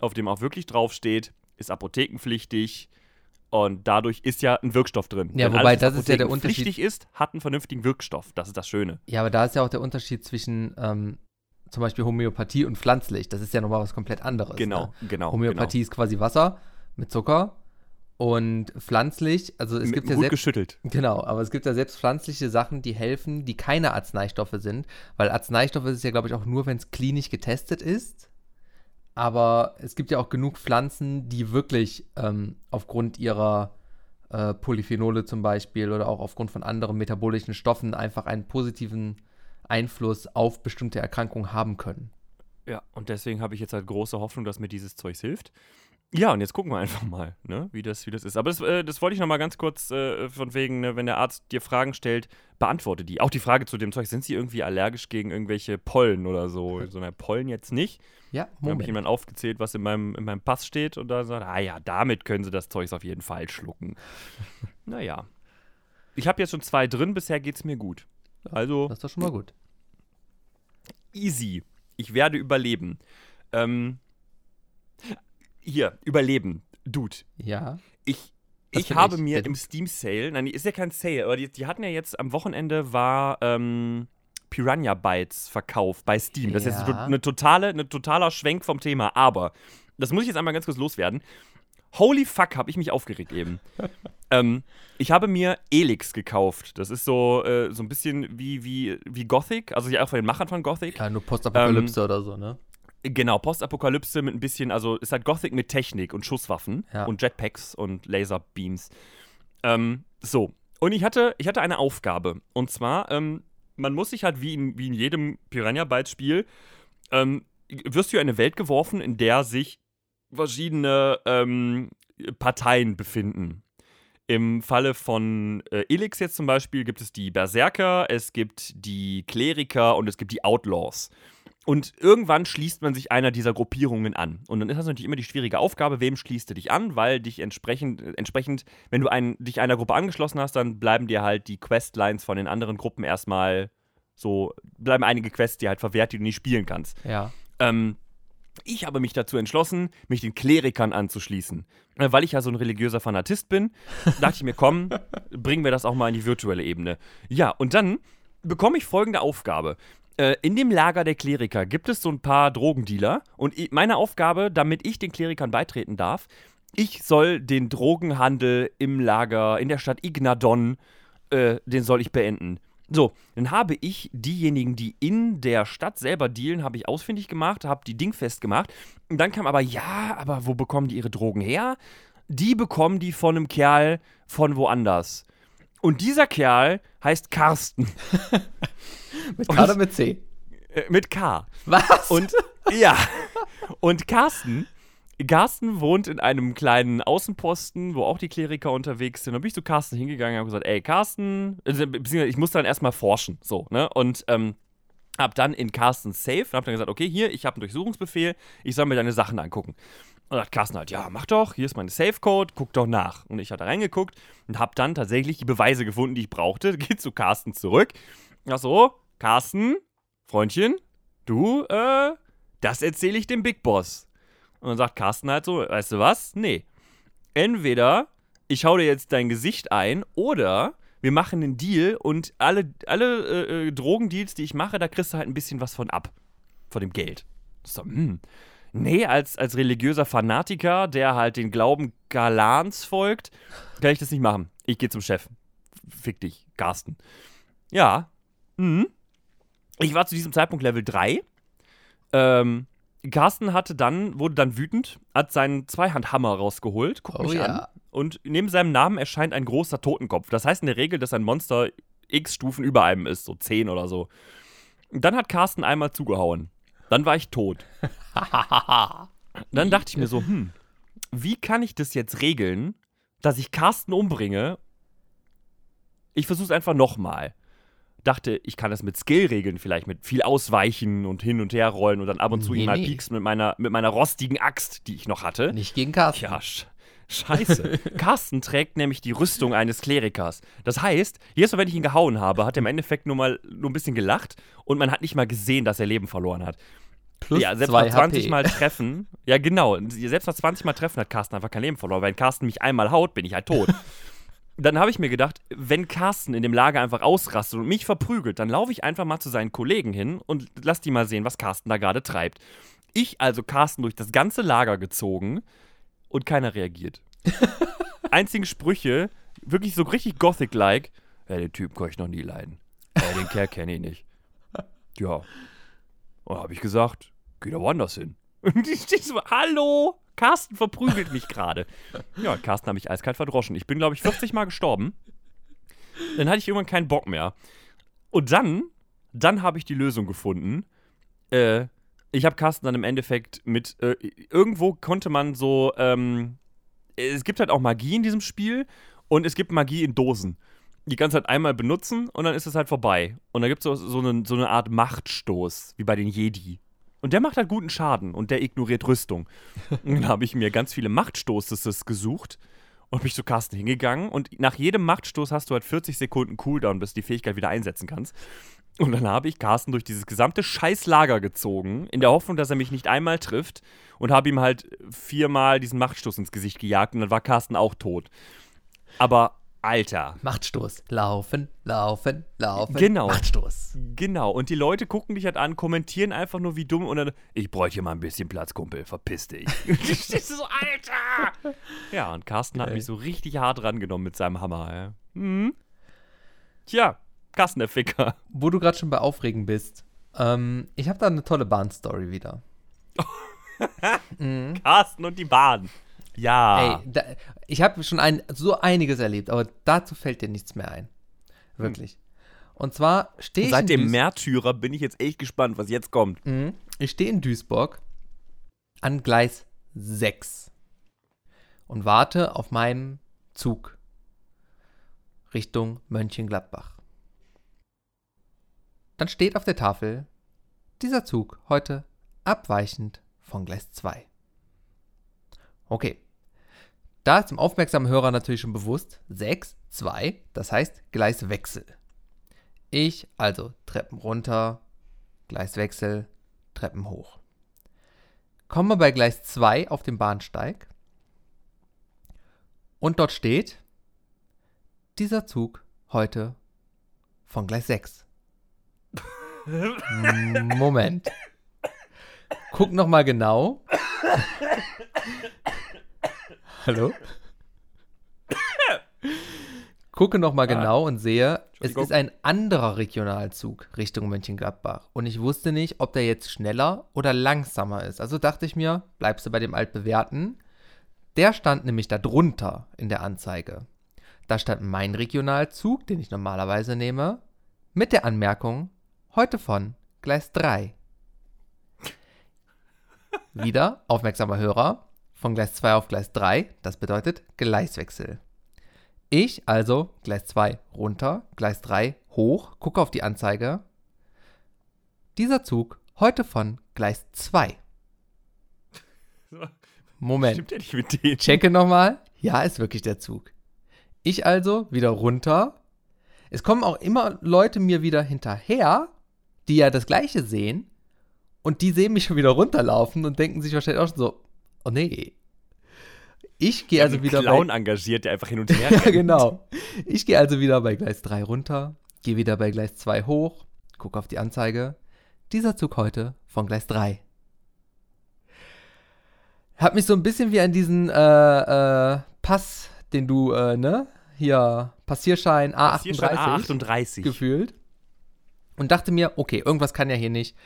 auf dem auch wirklich draufsteht, ist apothekenpflichtig Und dadurch ist ja ein Wirkstoff drin. Ja, Wenn wobei alles, das ist ja der Unterschied. ist, hat einen vernünftigen Wirkstoff. Das ist das Schöne. Ja, aber da ist ja auch der Unterschied zwischen ähm, zum Beispiel Homöopathie und pflanzlich. Das ist ja nochmal was komplett anderes. Genau, Ne? genau. Homöopathie ist quasi Wasser mit Zucker. Und pflanzlich, also es gibt ja selbst, geschüttelt. genau, aber es gibt ja selbst pflanzliche Sachen, die helfen, die keine Arzneistoffe sind, weil Arzneistoffe ist ja, glaube ich, auch nur, wenn es klinisch getestet ist. Aber es gibt ja auch genug Pflanzen, die wirklich ähm, aufgrund ihrer äh, Polyphenole zum Beispiel oder auch aufgrund von anderen metabolischen Stoffen einfach einen positiven Einfluss auf bestimmte Erkrankungen haben können. Ja, und deswegen habe ich jetzt halt große Hoffnung, dass mir dieses Zeugs hilft. Ja, und jetzt gucken wir einfach mal, ne, wie, das, wie das ist. Aber das, äh, das wollte ich noch mal ganz kurz äh, von wegen, ne, wenn der Arzt dir Fragen stellt, beantworte die. Auch die Frage zu dem Zeug, sind sie irgendwie allergisch gegen irgendwelche Pollen oder so? So eine Pollen jetzt nicht. Ja, Da habe ich Moment. jemand aufgezählt, was in meinem, in meinem Pass steht und da sagt, ah ja, damit können sie das Zeugs auf jeden Fall schlucken. naja. Ich habe jetzt schon zwei drin, bisher geht es mir gut. Also Das ist doch schon mal gut. easy. Ich werde überleben. Ähm, hier, überleben. Dude, Ja. ich, ich habe ich, mir im. Steam Sale, nein, ist ja kein Sale, aber die, die hatten ja jetzt am Wochenende war ähm, Piranha Bytes verkauft bei Steam. Das ist jetzt Ja. eine totale, eine totaler Schwenk vom Thema, aber das muss ich jetzt einmal ganz kurz loswerden. Holy fuck, habe ich mich aufgeregt eben. ähm, ich habe mir Elix gekauft. Das ist so, äh, so ein bisschen wie, wie, wie Gothic, also ja auch von den Machern von Gothic. Ja, nur Postapokalypse oder so, ne? Genau, Postapokalypse mit ein bisschen, also ist halt Gothic mit Technik und Schusswaffen Ja. und Jetpacks und Laserbeams. Ähm, so. Und ich hatte, ich hatte eine Aufgabe. Und zwar, ähm, man muss sich halt wie in, wie in jedem Piranha Bytes Spiel, ähm, wirst du in eine Welt geworfen, in der sich verschiedene ähm, Parteien befinden. Im Falle von äh, Elix jetzt zum Beispiel gibt es die Berserker, es gibt die Kleriker und es gibt die Outlaws. Und irgendwann schließt man sich einer dieser Gruppierungen an. Und dann ist das natürlich immer die schwierige Aufgabe, wem schließt du dich an, weil dich entsprechend, äh, entsprechend wenn du ein, dich einer Gruppe angeschlossen hast, dann bleiben dir halt die Questlines von den anderen Gruppen erstmal so, bleiben einige Quests dir halt verwehrt, die du nicht spielen kannst. Ja. Ähm, ich habe mich dazu entschlossen, mich den Klerikern anzuschließen. Äh, Weil ich ja so ein religiöser Fanatist bin, dachte ich mir, komm, bringen wir das auch mal in die virtuelle Ebene. Ja, und dann bekomme ich folgende Aufgabe. Äh, In dem Lager der Kleriker gibt es so ein paar Drogendealer und i- meine Aufgabe, damit ich den Klerikern beitreten darf, ich soll den Drogenhandel im Lager in der Stadt Ignadon, äh, den soll ich beenden. So, dann habe ich diejenigen, die in der Stadt selber dealen, habe ich ausfindig gemacht, habe die Ding festgemacht. Und dann kam aber, ja, aber wo bekommen die ihre Drogen her? Die bekommen die von einem Kerl von woanders. Und dieser Kerl heißt Carsten Mit Und- K oder mit C? äh, mit K. Was? Und ja, und Carsten, Carsten wohnt in einem kleinen Außenposten, wo auch die Kleriker unterwegs sind. Da bin ich zu Carsten hingegangen und habe gesagt, ey, Carsten, also, beziehungsweise ich muss dann erstmal forschen, so, ne? Und ähm, hab dann in Carstens Safe und hab dann gesagt, okay, hier, ich habe einen Durchsuchungsbefehl, ich soll mir deine Sachen angucken. Und hat Carsten halt, ja, mach doch, hier ist meine Safe-Code, guck doch nach. Und ich hatte reingeguckt und hab dann tatsächlich die Beweise gefunden, die ich brauchte. Geht zu Carsten zurück. Ach so, Carsten, Freundchen, du, äh, das erzähle ich dem Big Boss. Und dann sagt Carsten halt so, weißt du was? Nee. Entweder ich hau dir jetzt dein Gesicht ein oder wir machen einen Deal und alle, alle äh, äh, Drogendeals, die ich mache, da kriegst du halt ein bisschen was von ab. Von dem Geld. So, hm. Nee, als, als religiöser Fanatiker, der halt den Glauben Galans folgt, kann ich das nicht machen. Ich gehe zum Chef. Fick dich, Carsten. Ja. Mhm. Ich war zu diesem Zeitpunkt Level 3. Ähm, Carsten hatte dann, wurde dann wütend, hat seinen Zweihandhammer rausgeholt, guckt Oh mich ja. an und neben seinem Namen erscheint ein großer Totenkopf. Das heißt in der Regel, dass ein Monster x Stufen über einem ist, so 10 oder so. Und dann hat Carsten einmal zugehauen. Dann war ich tot. Dann dachte ich mir so, hm, wie kann ich das jetzt regeln, dass ich Carsten umbringe? Ich versuche es einfach nochmal. Dachte, ich kann das mit Skill regeln, vielleicht mit viel Ausweichen und hin und her rollen und dann ab und zu Nee, ihn mal nee. pieksen mit meiner, mit meiner rostigen Axt, die ich noch hatte. Nicht gegen Carsten. Ja, sch scheiße. Carsten trägt nämlich die Rüstung eines Klerikers. Das heißt, jedes Mal, wenn ich ihn gehauen habe, hat er im Endeffekt nur mal nur ein bisschen gelacht und man hat nicht mal gesehen, dass er Leben verloren hat. Plus ja, selbst nach 20 HP. Mal Treffen, ja genau, selbst nach 20 Mal Treffen hat Carsten einfach kein Leben verloren. Wenn Carsten mich einmal haut, bin ich halt tot. dann habe ich mir gedacht, wenn Carsten in dem Lager einfach ausrastet und mich verprügelt, dann laufe ich einfach mal zu seinen Kollegen hin und lass die mal sehen, was Carsten da gerade treibt. Ich also Carsten durch das ganze Lager gezogen und keiner reagiert. Einzige Sprüche, wirklich so richtig Gothic-like. Ja, den Typen kann ich noch nie leiden. Ja, den Kerl kenne ich nicht. Ja. Und habe ich gesagt, geh da woanders hin. Und ich stehe so, hallo, Carsten verprügelt mich gerade. Ja, Carsten hat mich eiskalt verdroschen. Ich bin, glaube ich, 40 Mal gestorben. Dann hatte ich irgendwann keinen Bock mehr. Und dann, dann habe ich die Lösung gefunden. Äh, ich habe Carsten dann im Endeffekt mit, äh, irgendwo konnte man so, ähm, es gibt halt auch Magie in diesem Spiel und es gibt Magie in Dosen. Die kannst du halt einmal benutzen und dann ist es halt vorbei. Und da gibt es so, so, so eine Art Machtstoß, wie bei den Jedi. Und der macht halt guten Schaden und der ignoriert Rüstung. Und dann habe ich mir ganz viele Machtstoßes gesucht und bin zu Carsten hingegangen. Und nach jedem Machtstoß hast du halt 40 Sekunden Cooldown, bis du die Fähigkeit wieder einsetzen kannst. Und dann habe ich Carsten durch dieses gesamte Scheißlager gezogen, in der Hoffnung, dass er mich nicht einmal trifft. Und habe ihm halt viermal diesen Machtstoß ins Gesicht gejagt und dann war Carsten auch tot. Aber, Alter, Machtstoß. Laufen, laufen, laufen. Genau. Machtstoß. Genau, und die Leute gucken dich halt an, kommentieren einfach nur wie dumm und dann, ich bräuchte hier mal ein bisschen Platz, Kumpel, verpiss dich. Stehst du so, Alter! Ja, und Carsten hat Geil. mich so richtig hart rangenommen mit seinem Hammer, ja. Mhm. Tja, Carsten der Ficker. Wo du gerade schon bei Aufregen bist. Ähm, ich habe da eine tolle Bahnstory wieder. mhm. Carsten und die Bahn. Ja. Ey, da, ich habe schon ein, so einiges erlebt, aber dazu fällt dir nichts mehr ein. Wirklich. Und zwar stehe ich Seit dem Märtyrer bin ich jetzt echt gespannt, was jetzt kommt. Mhm. Ich stehe in Duisburg an Gleis 6 und warte auf meinen Zug Richtung Mönchengladbach. Dann steht auf der Tafel dieser Zug heute abweichend von Gleis 2. Okay. Da ist dem aufmerksamen Hörer natürlich schon bewusst 6, 2, das heißt Gleiswechsel. Ich also Treppen runter, Gleiswechsel, Treppen hoch. Komme bei Gleis 2 auf den Bahnsteig und dort steht dieser Zug heute von Gleis 6. M- Moment. Guck noch mal genau. Hallo? Gucke noch mal genau und sehe, es ist ein anderer Regionalzug Richtung Mönchengladbach. Und ich wusste nicht, ob der jetzt schneller oder langsamer ist. Also dachte ich mir, bleibst du bei dem altbewährten. Der stand nämlich da drunter in der Anzeige. Da stand mein Regionalzug, den ich normalerweise nehme, mit der Anmerkung, heute von Gleis 3. Wieder, aufmerksamer Hörer, von Gleis 2 auf Gleis 3, das bedeutet Gleiswechsel. Ich also Gleis 2 runter, Gleis 3 hoch, gucke auf die Anzeige. Dieser Zug heute von Gleis 2. Moment. Stimmt ja nicht mit denen. Checke nochmal. Ja, ist wirklich der Zug. Ich also wieder runter. Es kommen auch immer Leute mir wieder hinterher, die ja das Gleiche sehen. Und die sehen mich schon wieder runterlaufen und denken sich wahrscheinlich auch schon so, oh nee. Ich gehe also wieder Clown bei... engagiert, der einfach hin und her Ja, genau. Ich gehe also wieder bei Gleis 3 runter, gehe wieder bei Gleis 2 hoch, gucke auf die Anzeige. Dieser Zug heute von Gleis 3. Hat mich so ein bisschen wie an diesen äh, äh, Pass, den du, äh, ne? Hier, Passierschein A38 Hier stand A38. gefühlt. Und dachte mir, okay, irgendwas kann ja hier nicht.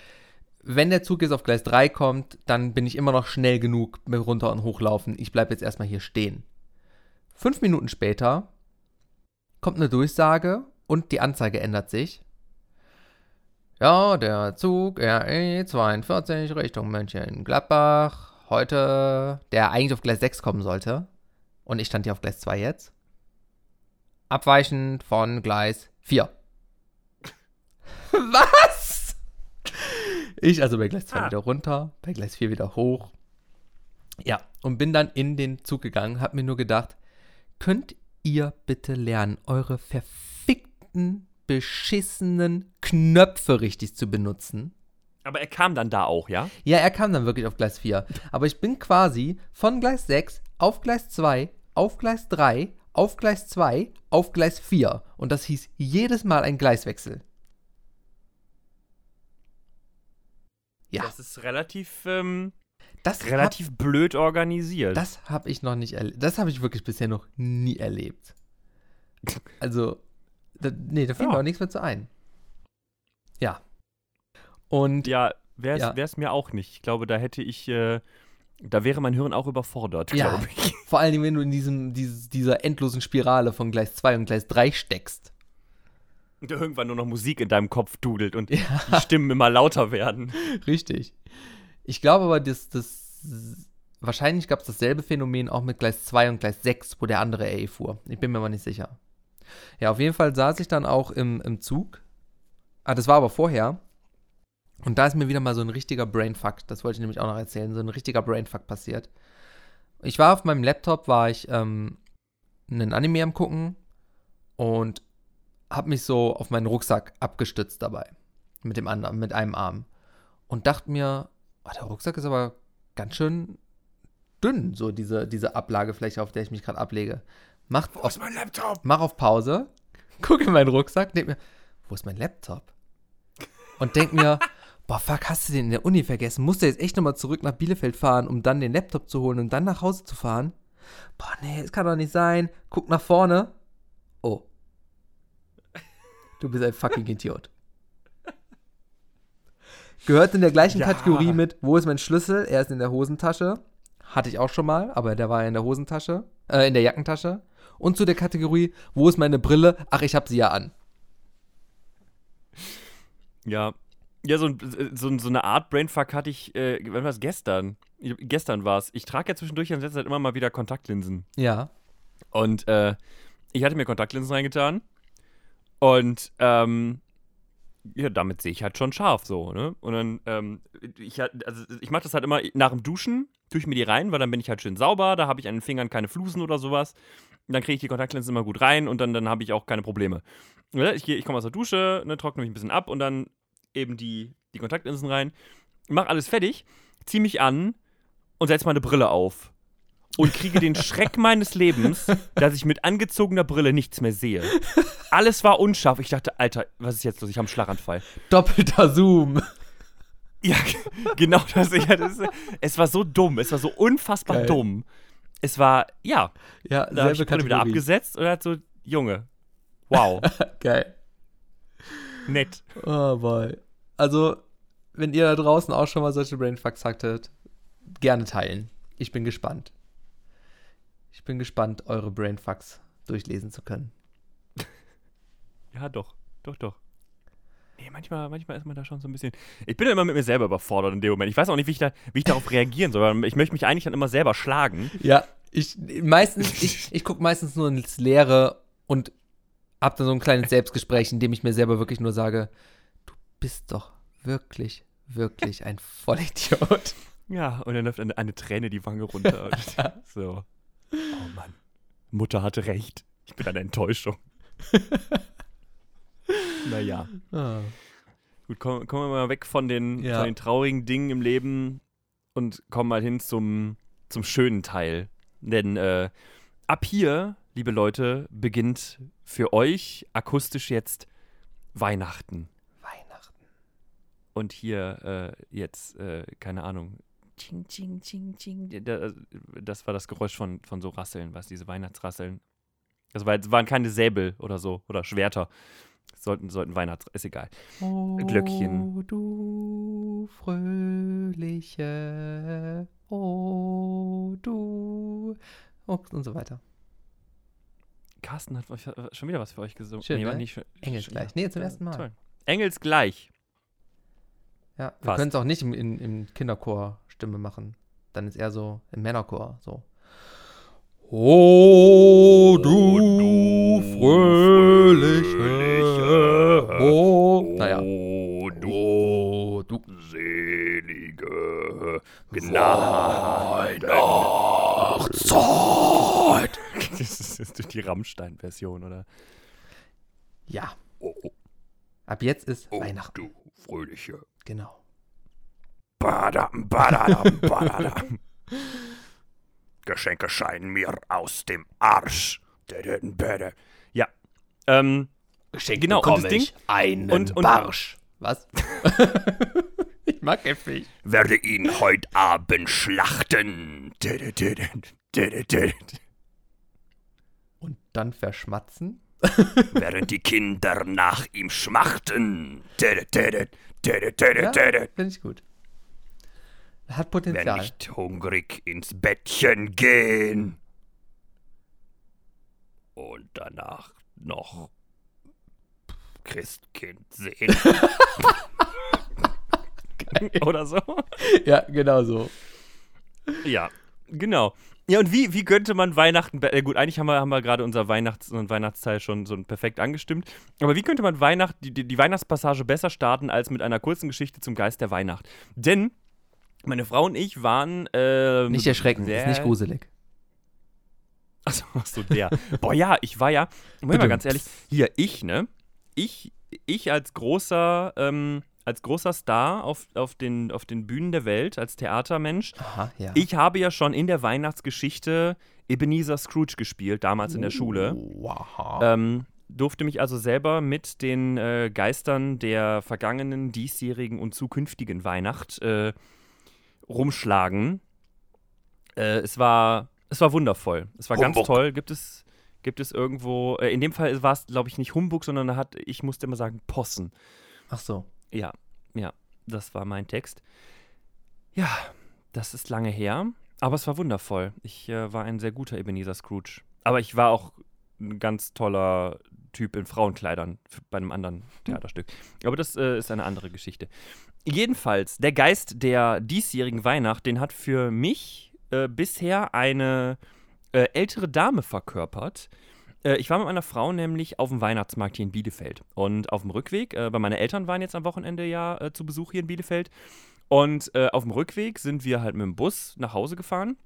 Wenn der Zug jetzt auf Gleis 3 kommt, dann bin ich immer noch schnell genug mit runter und hochlaufen. Ich bleibe jetzt erstmal hier stehen. Fünf Minuten später kommt eine Durchsage und die Anzeige ändert sich. Ja, der Zug RE 42 Richtung Mönchengladbach. Heute, der eigentlich auf Gleis 6 kommen sollte. Und ich stand hier auf Gleis 2 jetzt. Abweichend von Gleis 4. Was? Ich also bei Gleis 2 Ah. wieder runter, bei Gleis 4 wieder hoch. Ja, und bin dann in den Zug gegangen, hab mir nur gedacht, könnt ihr bitte lernen, eure verfickten, beschissenen Knöpfe richtig zu benutzen? Aber er kam dann da auch, ja? Ja, er kam dann wirklich auf Gleis 4. Aber ich bin quasi von Gleis 6 auf Gleis 2, auf Gleis 3, auf Gleis 2, auf Gleis 4. Und das hieß jedes Mal ein Gleiswechsel. Ja. Das ist relativ, ähm, Das relativ blöd organisiert. Hab, das habe ich noch nicht erlebt. Das habe ich wirklich bisher noch nie erlebt. Also, da, nee, da fällt Ja. mir auch nichts mehr zu ein. Ja. Und ja, wäre Ja. es mir auch nicht. Ich glaube, da hätte ich, äh, da wäre mein Hirn auch überfordert, Ja. glaube ich. vor allem, wenn du in diesem, dieses, dieser endlosen Spirale von Gleis 2 und Gleis 3 steckst. Und irgendwann nur noch Musik in deinem Kopf dudelt und Ja. die Stimmen immer lauter werden. Richtig. Ich glaube aber, dass das wahrscheinlich gab es dasselbe Phänomen auch mit Gleis 2 und Gleis 6, wo der andere A fuhr. Ich bin mir aber nicht sicher. Ja, auf jeden Fall saß ich dann auch im, im Zug. Ah, das war aber vorher. Und da ist mir wieder mal so ein richtiger Brainfuck, das wollte ich nämlich auch noch erzählen, so ein richtiger Brainfuck passiert. Ich war auf meinem Laptop, war ich ähm, einen Anime am gucken und habe mich so auf meinen Rucksack abgestützt dabei. Mit dem anderen, mit einem Arm. Und dachte mir, oh, der Rucksack ist aber ganz schön dünn, so diese, diese Ablagefläche, auf der ich mich gerade ablege. Mach auf, mein Laptop? mach auf Pause, gucke in meinen Rucksack, denk mir, wo ist mein Laptop? Und denk mir, boah, fuck, hast du den in der Uni vergessen? Musst du jetzt echt nochmal zurück nach Bielefeld fahren, um dann den Laptop zu holen und dann nach Hause zu fahren? Boah, nee, das kann doch nicht sein. Guck nach vorne. Oh. Du bist ein fucking Idiot. Gehört in der gleichen Ja. Kategorie mit, wo ist mein Schlüssel? Er ist in der Hosentasche. Hatte ich auch schon mal, aber der war in der Hosentasche, äh, in der Jackentasche. Und zu der Kategorie, wo ist meine Brille? Ach, ich hab sie ja an. Ja. Ja, so, so, so eine Art Brainfuck hatte ich, äh, wann war es gestern? Ich, gestern war es. Ich trage ja zwischendurch in letzter Zeit immer mal wieder Kontaktlinsen. Ja. Und äh, ich hatte mir Kontaktlinsen reingetan. Und ähm, ja, damit sehe ich halt schon scharf so, ne? Und dann, ähm, ich, also ich mache das halt immer nach dem Duschen, tue ich mir die rein, weil dann bin ich halt schön sauber, da habe ich an den Fingern keine Flusen oder sowas. Und dann kriege ich die Kontaktlinsen immer gut rein und dann, dann habe ich auch keine Probleme. Ich, ich komme aus der Dusche, ne, trockne mich ein bisschen ab und dann eben die, die Kontaktlinsen rein, mache alles fertig, ziehe mich an und setze meine Brille auf. Und kriege den Schreck meines Lebens, dass ich mit angezogener Brille nichts mehr sehe. Alles war unscharf. Ich dachte, Alter, was ist jetzt los? Ich habe einen Schlaganfall. Doppelter Zoom. Ja, genau das. Ja, das es war so dumm. Es war so unfassbar Geil. dumm. Es war, ja, Ja, da habe ich Brille wieder Kategorie. abgesetzt und er hat so, Junge, wow, Geil. nett. Oh boy. Also, wenn ihr da draußen auch schon mal solche Brainfucks hattet, gerne teilen. Ich bin gespannt. Ich bin gespannt, eure Brainfucks durchlesen zu können. Ja, doch, doch, doch. Nee, manchmal, manchmal ist man da schon so ein bisschen. Ich bin immer mit mir selber überfordert in dem Moment. Ich weiß auch nicht, wie ich, da, wie ich darauf reagieren soll. Ich möchte mich eigentlich dann immer selber schlagen. Ja, ich meistens, ich, ich gucke meistens nur ins Leere und hab dann so ein kleines Selbstgespräch, in dem ich mir selber wirklich nur sage, du bist doch wirklich, wirklich ein Vollidiot. Ja, und dann läuft eine, eine Träne die Wange runter. so. Oh Mann. Mutter hatte recht. Ich bin eine Enttäuschung. naja. Ah. Gut, kommen, kommen wir mal weg von den, Ja. von den traurigen Dingen im Leben und kommen mal hin zum, zum schönen Teil. Denn äh, ab hier, liebe Leute, beginnt für euch akustisch jetzt Weihnachten. Weihnachten. Und hier äh, jetzt, äh, keine Ahnung, ching, ching, ching, ching. Da- Das war das Geräusch von, von so Rasseln, was diese Weihnachtsrasseln. Das war, es waren keine Säbel oder so oder Schwerter. Sollten, sollten Weihnachts... Ist egal. Glöckchen. Oh, du fröhliche, oh, du, und so weiter. Carsten hat schon wieder was für euch gesungen. Schön, war ne? nicht, Engelsgleich. ja, Nee, zum ersten Mal. Toll. Engelsgleich. Ja, wir können es auch nicht im, im Kinderchor Stimme machen. Dann ist eher so im Männerchor so. Oh, du fröhliche, oh, naja. Oh, du du selige Weihnachtszeit. Das ist, das ist die Rammstein-Version, oder? Ja, Oh, oh, ab jetzt ist oh, Weihnachten. du fröhliche. Genau. Badam, badadam, badadam. Geschenke scheinen mir aus dem Arsch. Ja. Ähm, Geschenkt Genau, und bekomme Ding- ich einen und- und- Barsch. Was? ich mag Fisch. werde ihn heute Abend schlachten. Und dann verschmatzen? Während die Kinder nach ihm schmachten. Ja, finde ich gut. Hat Wenn Potenzial. nicht hungrig ins Bettchen gehen. Und danach noch Christkind sehen. Oder so. Ja, genau so. Ja, genau. Ja, und wie, wie könnte man Weihnachten. Äh, gut, eigentlich haben wir, haben wir gerade unser Weihnachts- und Weihnachtsteil schon so perfekt angestimmt. Aber wie könnte man Weihnacht, die, die Weihnachtspassage besser starten als mit einer kurzen Geschichte zum Geist der Weihnacht? Denn meine Frau und ich waren. ähm, Nicht erschrecken, ist nicht gruselig. Achso, ach so, der. Boah, ja, ich war ja, ich mal ganz ehrlich, hier, ich, ne? Ich, ich als großer, ähm, als großer Star auf, auf, den, auf den Bühnen der Welt, als Theatermensch, Aha, ja. ich habe ja schon in der Weihnachtsgeschichte Ebenezer Scrooge gespielt, damals in der Schule. Wow. Ähm, durfte mich also selber mit den äh, Geistern der vergangenen, diesjährigen und zukünftigen Weihnacht äh, rumschlagen. Äh, es war, es war wundervoll. Es war ganz Humbug. toll. Gibt es, gibt es irgendwo, äh, in dem Fall war es, glaube ich, nicht Humbug, sondern hat, ich musste immer sagen, Possen. Ach so. Ja, ja, das war mein Text. Ja, das ist lange her, aber es war wundervoll. Ich äh, war ein sehr guter Ebenezer Scrooge. Aber ich war auch ein ganz toller Typ in Frauenkleidern bei einem anderen Theaterstück. Aber das äh, ist eine andere Geschichte. Jedenfalls, der Geist der diesjährigen Weihnacht, den hat für mich äh, bisher eine äh, ältere Dame verkörpert. Äh, ich war mit meiner Frau nämlich auf dem Weihnachtsmarkt hier in Bielefeld. Und auf dem Rückweg, äh, weil meine Eltern waren jetzt am Wochenende ja äh, zu Besuch hier in Bielefeld. Und äh, auf dem Rückweg sind wir halt mit dem Bus nach Hause gefahren,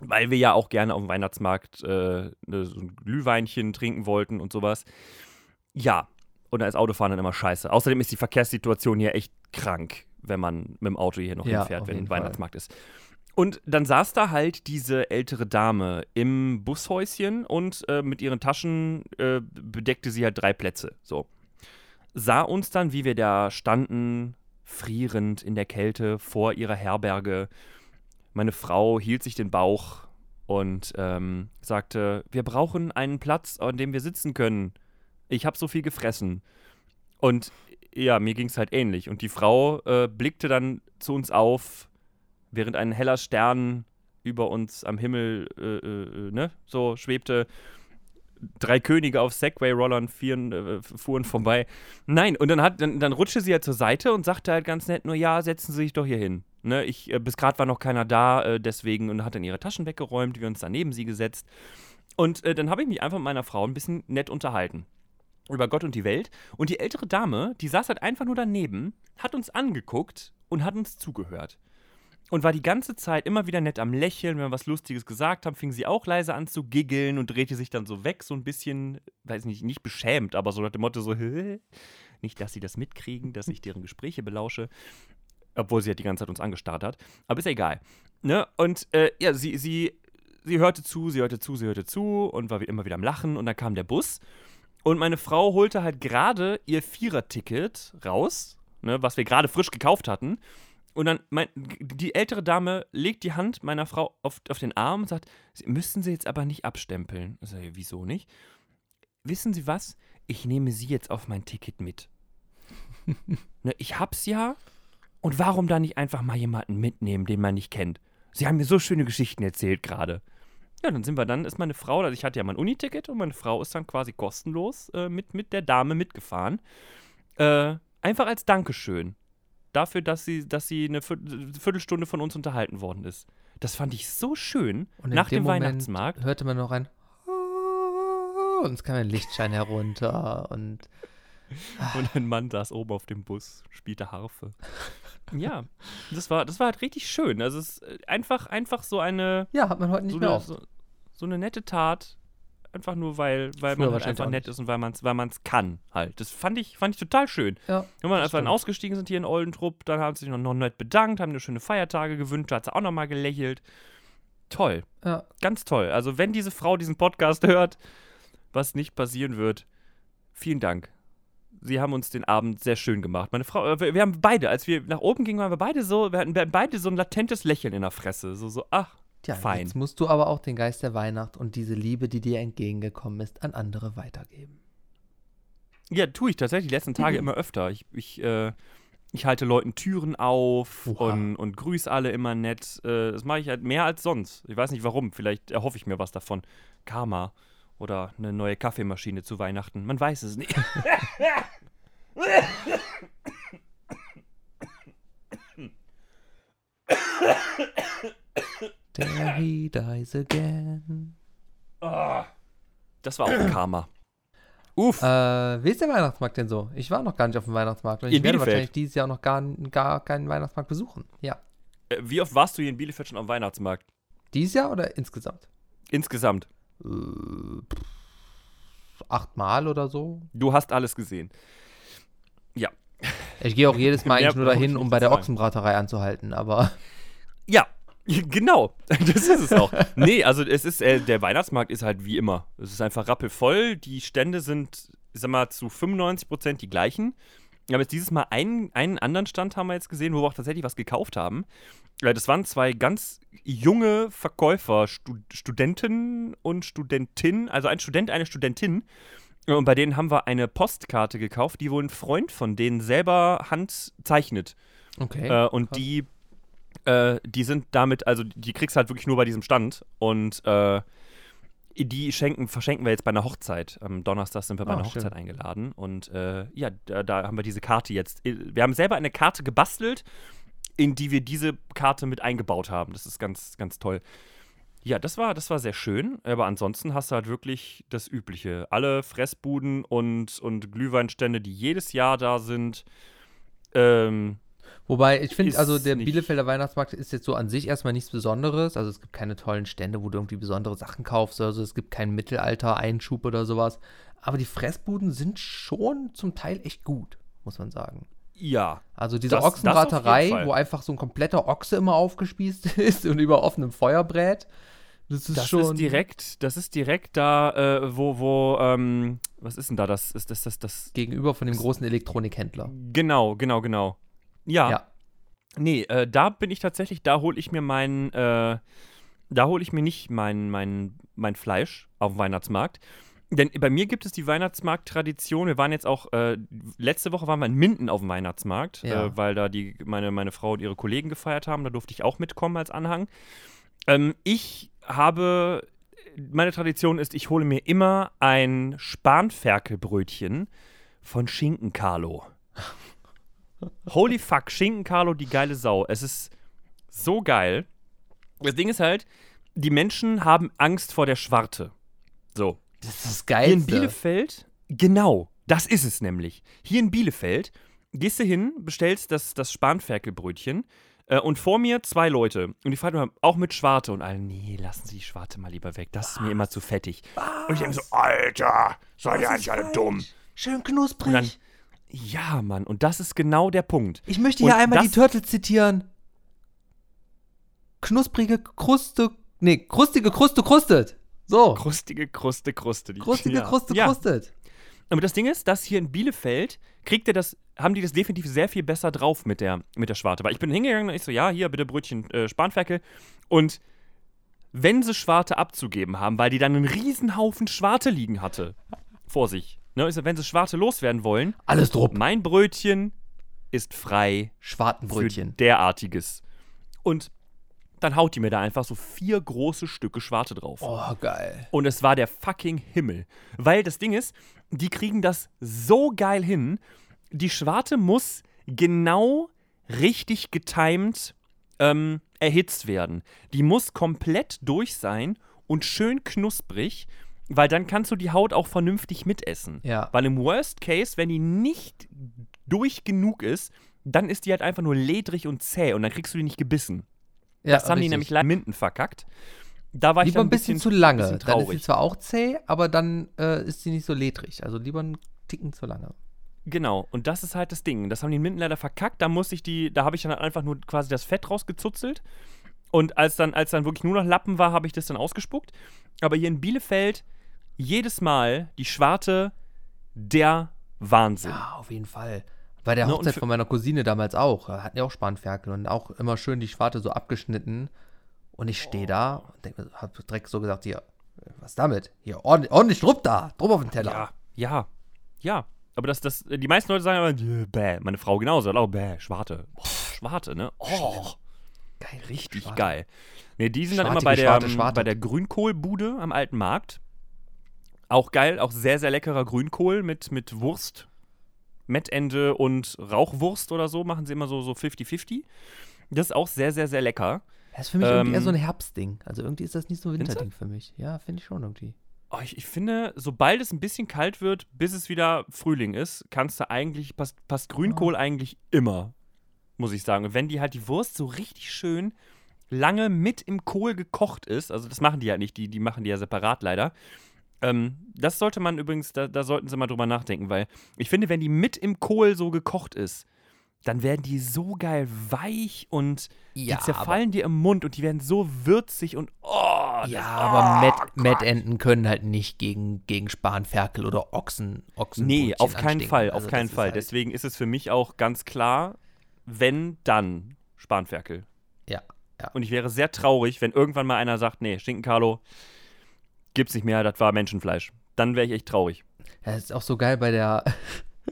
weil wir ja auch gerne auf dem Weihnachtsmarkt äh, ne, so ein Glühweinchen trinken wollten und sowas. Ja, und da ist Autofahren dann immer scheiße. Außerdem ist die Verkehrssituation hier echt krank, wenn man mit dem Auto hier noch Ja, hinfährt, wenn. Weihnachtsmarkt ist. Und dann saß da halt diese ältere Dame im Bushäuschen und äh, mit ihren Taschen äh, bedeckte sie halt drei Plätze. So. Sah uns dann, wie wir da standen, frierend in der Kälte vor ihrer Herberge. Meine Frau hielt sich den Bauch und ähm, sagte: Wir brauchen einen Platz, an dem wir sitzen können. Ich habe so viel gefressen. Und ja, mir ging es halt ähnlich. Und die Frau äh, blickte dann zu uns auf, während ein heller Stern über uns am Himmel äh, äh, ne, so schwebte. Drei Könige auf Segway-Rollern äh, fuhren vorbei. Nein, und dann, hat, dann, dann rutschte sie halt zur Seite und sagte halt ganz nett nur, ja, setzen Sie sich doch hier hin. Ne, ich, äh, bis gerade war noch keiner da, äh, deswegen, und hat dann ihre Taschen weggeräumt, wir uns dann neben sie gesetzt. Und äh, dann habe ich mich einfach mit meiner Frau ein bisschen nett unterhalten. Über Gott und die Welt. Und die ältere Dame, die saß halt einfach nur daneben, hat uns angeguckt und hat uns zugehört. Und war die ganze Zeit immer wieder nett am Lächeln. Wenn wir was Lustiges gesagt haben, fing sie auch leise an zu giggeln und drehte sich dann so weg, so ein bisschen, weiß nicht, nicht beschämt, aber so nach dem Motto so, nicht, dass sie das mitkriegen, dass ich deren Gespräche belausche. Obwohl sie halt die ganze Zeit uns angestarrt hat. Aber ist ja egal. Ne? Und äh, ja, sie, sie, sie hörte zu, sie hörte zu, sie hörte zu und war immer wieder am Lachen. Und dann kam der Bus. Und meine Frau holte halt gerade ihr Vierer-Ticket raus, ne, was wir gerade frisch gekauft hatten. Und dann, mein, die ältere Dame legt die Hand meiner Frau auf, auf den Arm und sagt, "Sie- müssen Sie jetzt aber nicht abstempeln. Ich sage, wieso nicht? Wissen Sie was? Ich nehme Sie jetzt auf mein Ticket mit. ne, ich hab's ja. Und warum da nicht einfach mal jemanden mitnehmen, den man nicht kennt? Sie haben mir so schöne Geschichten erzählt gerade. Ja, dann sind wir dann, ist meine Frau, also ich hatte ja mein Uniticket und meine Frau ist dann quasi kostenlos äh, mit, mit der Dame mitgefahren. Äh, einfach als Dankeschön. Dafür, dass sie, dass sie eine Viertel- Viertelstunde von uns unterhalten worden ist. Das fand ich so schön. Und nach dem dem Weihnachtsmarkt. hörte man noch ein und es kam ein Lichtschein herunter und Und ein Mann saß oben auf dem Bus, spielte Harfe. Ja, das war, das war halt richtig schön. Also es ist äh, einfach, einfach so eine, ja, hat man heute nicht so mehr eine, oft. so, so eine nette Tat einfach nur, weil, weil Früher man halt einfach nett ist und weil man es weil man's kann halt. Das fand ich, fand ich total schön. Ja. Wenn wir das einfach dann ausgestiegen sind hier in Oldentrupp, dann haben sie sich noch, noch nett bedankt, haben eine schöne Feiertage gewünscht, hat sie auch nochmal gelächelt. Toll, Ja. ganz toll. Also wenn diese Frau diesen Podcast hört, was nicht passieren wird, vielen Dank. Sie haben uns den Abend sehr schön gemacht. Meine Frau, äh, wir, wir haben beide, als wir nach oben gingen, waren wir beide so, wir hatten beide so ein latentes Lächeln in der Fresse. So, so, ach, Tja, Fein. jetzt musst du aber auch den Geist der Weihnacht und diese Liebe, die dir entgegengekommen ist, an andere weitergeben. Ja, tue ich tatsächlich die letzten Tage immer öfter. Ich, ich, äh, ich halte Leuten Türen auf und, und grüße alle immer nett. Äh, das mache ich halt mehr als sonst. Ich weiß nicht warum. Vielleicht erhoffe ich mir was davon. Karma oder eine neue Kaffeemaschine zu Weihnachten. Man weiß es nicht. There he dies again. Das war auch Karma. Uff. Äh, wie ist der Weihnachtsmarkt denn so? Ich war noch gar nicht auf dem Weihnachtsmarkt und ich In werde Bielefeld. wahrscheinlich dieses Jahr noch gar, gar keinen Weihnachtsmarkt besuchen. Ja. Äh, Wie oft warst du hier in Bielefeld schon am Weihnachtsmarkt? Dieses Jahr oder insgesamt? Insgesamt. Äh, achtmal oder so. Du hast alles gesehen. Ich gehe auch jedes Mal eigentlich nur dahin, um bei der. Ochsenbraterei anzuhalten, aber Ja, genau. Das ist es auch. nee, also es ist, äh, der Weihnachtsmarkt ist halt wie immer. Es ist einfach rappelvoll. Die Stände sind, ich sag mal, zu 95% die gleichen. Wir haben jetzt dieses Mal einen, einen anderen Stand haben wir jetzt gesehen, wo wir auch tatsächlich was gekauft haben. Äh, Das waren zwei ganz junge Verkäufer, Stu Studenten und Studentin, also ein Student, eine Studentin. Und bei denen haben wir eine Postkarte gekauft, die wohl ein Freund von denen selber handzeichnet. okay. Äh, und krass. die, äh, die sind damit, also die kriegst du halt wirklich nur bei diesem Stand. Und äh, die schenken, verschenken wir jetzt bei einer Hochzeit. Am Donnerstag sind wir bei Ah, einer schön. Hochzeit eingeladen. Und äh, ja, da, da haben wir diese Karte jetzt. Wir haben selber eine Karte gebastelt, in die wir diese Karte mit eingebaut haben. Das ist ganz, ganz toll. Ja, das war, das war sehr schön, aber ansonsten hast du halt wirklich das Übliche. Alle Fressbuden und, und Glühweinstände, die jedes Jahr da sind. Ähm, Wobei, ich finde, also der nicht- Bielefelder Weihnachtsmarkt ist jetzt so an sich erstmal nichts Besonderes. Also es gibt keine tollen Stände, wo du irgendwie besondere Sachen kaufst. Also es gibt keinen Mittelalter-Einschub oder sowas. Aber die Fressbuden sind schon zum Teil echt gut, muss man sagen. ja, Also diese Das- das Ochsenbraterei, Fall. wo einfach so ein kompletter Ochse immer aufgespießt ist und über offenem Feuer brät. Das ist Das schon. ist direkt, das ist direkt da, äh, wo, wo, ähm, was ist denn da? Das ist das, das, das. gegenüber von dem großen Elektronikhändler. Genau, genau, genau. Ja. Ja. Nee, äh, da bin ich tatsächlich, da hole ich mir mein, äh, da hole ich mir nicht mein, mein, mein Fleisch auf dem Weihnachtsmarkt. Denn bei mir gibt es die Weihnachtsmarkt-Tradition. Wir waren jetzt auch, äh, letzte Woche waren wir in Minden auf dem Weihnachtsmarkt, Ja. äh, weil da die, meine, meine Frau und ihre Kollegen gefeiert haben. Da durfte ich auch mitkommen als Anhang. Ähm, ich habe, meine Tradition ist, ich hole mir immer ein Spanferkelbrötchen von Schinken Carlo. Holy fuck, Schinken Carlo, die geile Sau. Es ist so geil. Das Ding ist halt, die Menschen haben Angst vor der Schwarte. So. Das ist das Hier in Geilste. Bielefeld, genau, das ist es nämlich. Hier in Bielefeld gehst du hin, bestellst das, das Spanferkelbrötchen äh, und vor mir zwei Leute. Und die fragen auch mit Schwarte. Und alle, nee, lassen Sie die Schwarte mal lieber weg. Das ist mir immer zu fettig. Und ich denke so, Alter, seid ihr eigentlich alle dumm? Schön knusprig. Und ja, Mann, und das ist genau der Punkt. Ich möchte Und hier einmal das- die Turtles zitieren. Knusprige Kruste. Nee, krustige Kruste krustet. So. Krustige Kruste, Kruste. Die, Krustige ja. Kruste ja. krustet. Aber das Ding ist, dass hier in Bielefeld kriegt ihr das, haben die das definitiv sehr viel besser drauf mit der, mit der Schwarte. Weil ich bin hingegangen und ich so, ja, hier bitte Brötchen äh, Spanferkel. Und wenn sie Schwarte abzugeben haben, weil die dann einen Riesenhaufen Schwarte liegen hatte, vor sich. Ne, ich so, wenn sie Schwarte loswerden wollen, Alles drupp. mein Brötchen ist frei für Schwartenbrötchen. derartiges. Und dann haut die mir da einfach so vier große Stücke Schwarte drauf. Oh, geil. Und es war der fucking Himmel. Weil das Ding ist, die kriegen das so geil hin. Die Schwarte muss genau richtig getimed ähm, erhitzt werden. Die muss komplett durch sein und schön knusprig, weil dann kannst du die Haut auch vernünftig mitessen. Ja. Weil im Worst Case, wenn die nicht durch genug ist, dann ist die halt einfach nur ledrig und zäh und dann kriegst du die nicht gebissen. Ja, Das haben die richtig. nämlich leider Minden verkackt. Da war ich Lieber dann ein bisschen, zu lange. bisschen Dann ist sie zwar auch zäh, aber dann äh, ist sie nicht so ledrig. Also lieber einen Ticken zu lange. Genau, und das ist halt das Ding. Das haben die in Minden leider verkackt. Da musste ich die, da habe ich dann einfach nur quasi das Fett rausgezuzelt. Und als dann, als dann wirklich nur noch Lappen war, habe ich das dann ausgespuckt. Aber hier in Bielefeld jedes Mal die Schwarte, der Wahnsinn. Ja, auf jeden Fall. Bei der Ne, Hochzeit von meiner Cousine damals auch. Da hatten ja auch Spanferkel und auch immer schön die Schwarte so abgeschnitten. Und ich stehe da und denk, hab direkt so gesagt, hier, was damit? Hier, ordentlich, ordentlich Druck da, Druck auf den Teller. Ja, ja, ja. Aber das, das, die meisten Leute sagen immer, "Äh, bäh. Meine Frau genauso, auch bäh, Schwarte. Boah, Schwarte, ne? Oh, Geil, richtig Schwarte. geil. Ne, die sind dann immer bei der, Schwarte, ähm, Schwarte. bei der Grünkohlbude am alten Markt. Auch geil, auch sehr, sehr leckerer Grünkohl mit, mit Wurst, Mettende und Rauchwurst oder so. Machen sie immer so so 50-50. Das ist auch sehr, sehr, sehr lecker. Das ist für mich irgendwie eher Ähm, so ein Herbstding. Also irgendwie ist das nicht so ein? Winterding für mich. Ja, finde ich schon irgendwie. Oh, ich, ich finde, sobald es ein bisschen kalt wird, bis es wieder Frühling ist, kannst du eigentlich, passt, passt Grünkohl eigentlich immer, muss ich sagen. Und wenn die halt die Wurst so richtig schön lange mit im Kohl gekocht ist, also das machen die ja nicht, die, die machen die ja separat leider. Ähm, das sollte man übrigens, da, da sollten sie mal drüber nachdenken, weil ich finde, wenn die mit im Kohl so gekocht ist, dann werden die so geil weich und Ja, die zerfallen dir im Mund und die werden so würzig und oh, Ja, das- aber oh. Mettenten können halt nicht gegen, gegen Spanferkel oder Ochsen. Ochsen Nee, auf keinen anstinken. Fall, Also auf keinen Fall. Halt, Deswegen ist es für mich auch ganz klar, wenn, dann Spanferkel. ja, ja. Und ich wäre sehr traurig, wenn irgendwann mal einer sagt, nee, Stinken Carlo, gibt's nicht mehr, das war Menschenfleisch. Dann wäre ich echt traurig. Ja, das ist auch so geil bei der,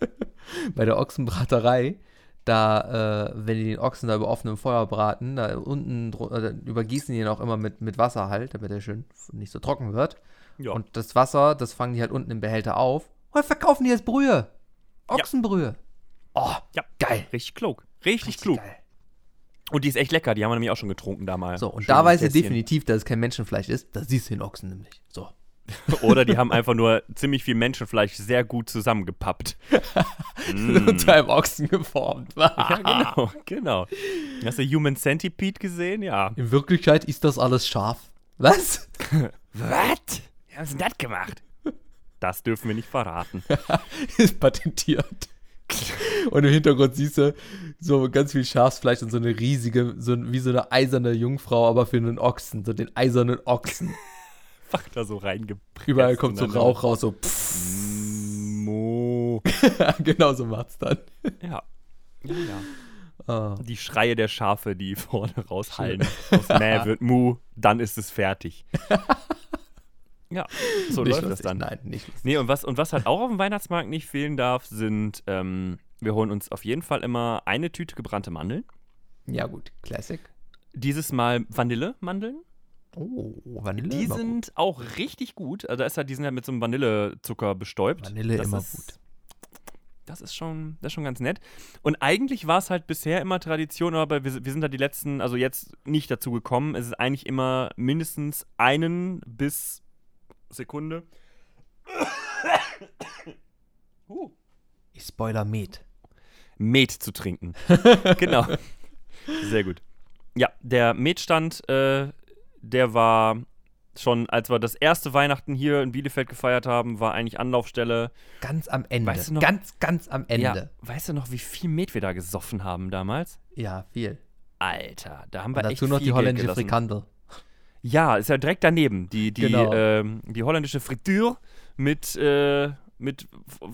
bei der Ochsenbraterei. Da, äh, wenn die den Ochsen da über offenem Feuer braten, da unten äh, übergießen die ihn auch immer mit, mit Wasser halt, damit er schön nicht so trocken wird. Ja. Und das Wasser, das fangen die halt unten im Behälter auf. Und verkaufen die jetzt Brühe. Ochsenbrühe. Oh, ja, geil. Richtig klug. Richtig, klug. geil. Und die ist echt lecker, die haben wir nämlich auch schon getrunken damals. So, und Schön da weiß er definitiv, dass es kein Menschenfleisch ist. Da siehst du den Ochsen nämlich. So. Oder die haben einfach nur ziemlich viel Menschenfleisch sehr gut zusammengepappt. Mm. Zu einem Ochsen geformt. Ja, genau, genau. Hast du Human Centipede gesehen? Ja. In Wirklichkeit ist das alles scharf. Was? Was? Wie haben sie das gemacht? Das dürfen wir nicht verraten. ist patentiert. Und im Hintergrund siehst du so ganz viel Schafsfleisch und so eine riesige, so wie so eine eiserne Jungfrau, aber für einen Ochsen, so den eisernen Ochsen. Einfach da so reingepresst. Überall kommt so Rauch raus, so. Mo. genau so macht's dann. Ja. Ja, ja. Ah. Die Schreie der Schafe, die vorne raushallen. Aus Mäh wird Mu, dann ist es fertig. Ja, so Nicht läuft das lustig. dann. Nein, nicht lustig. Nee, und was, und was halt auch auf dem Weihnachtsmarkt nicht fehlen darf, sind, ähm, wir holen uns auf jeden Fall immer eine Tüte gebrannte Mandeln. Ja gut, Classic. Dieses Mal Vanillemandeln. Oh, Vanille Die sind auch richtig gut. Also da ist halt, die sind halt mit so einem Vanillezucker bestäubt. Vanille das immer ist, gut. Das ist schon, das ist schon ganz nett. Und eigentlich war es halt bisher immer Tradition, aber wir, wir sind da die letzten, also jetzt nicht dazu gekommen. Es ist eigentlich immer mindestens einen bis Sekunde. Uh. Ich spoiler Met. Met zu trinken. genau. Sehr gut. Ja, der Metstand, äh, der war schon, als wir das erste Weihnachten hier in Bielefeld gefeiert haben, war eigentlich Anlaufstelle. Ganz am Ende. Weißt du noch- ganz, ganz am Ende. Ja, weißt du noch, wie viel Met wir da gesoffen haben damals? Ja, viel. Alter, da haben wir Und echt dazu noch viel die holländische. Frikandel. Ja, ist ja direkt daneben. Die, die, Genau. ähm, die holländische Fritüre mit, äh, mit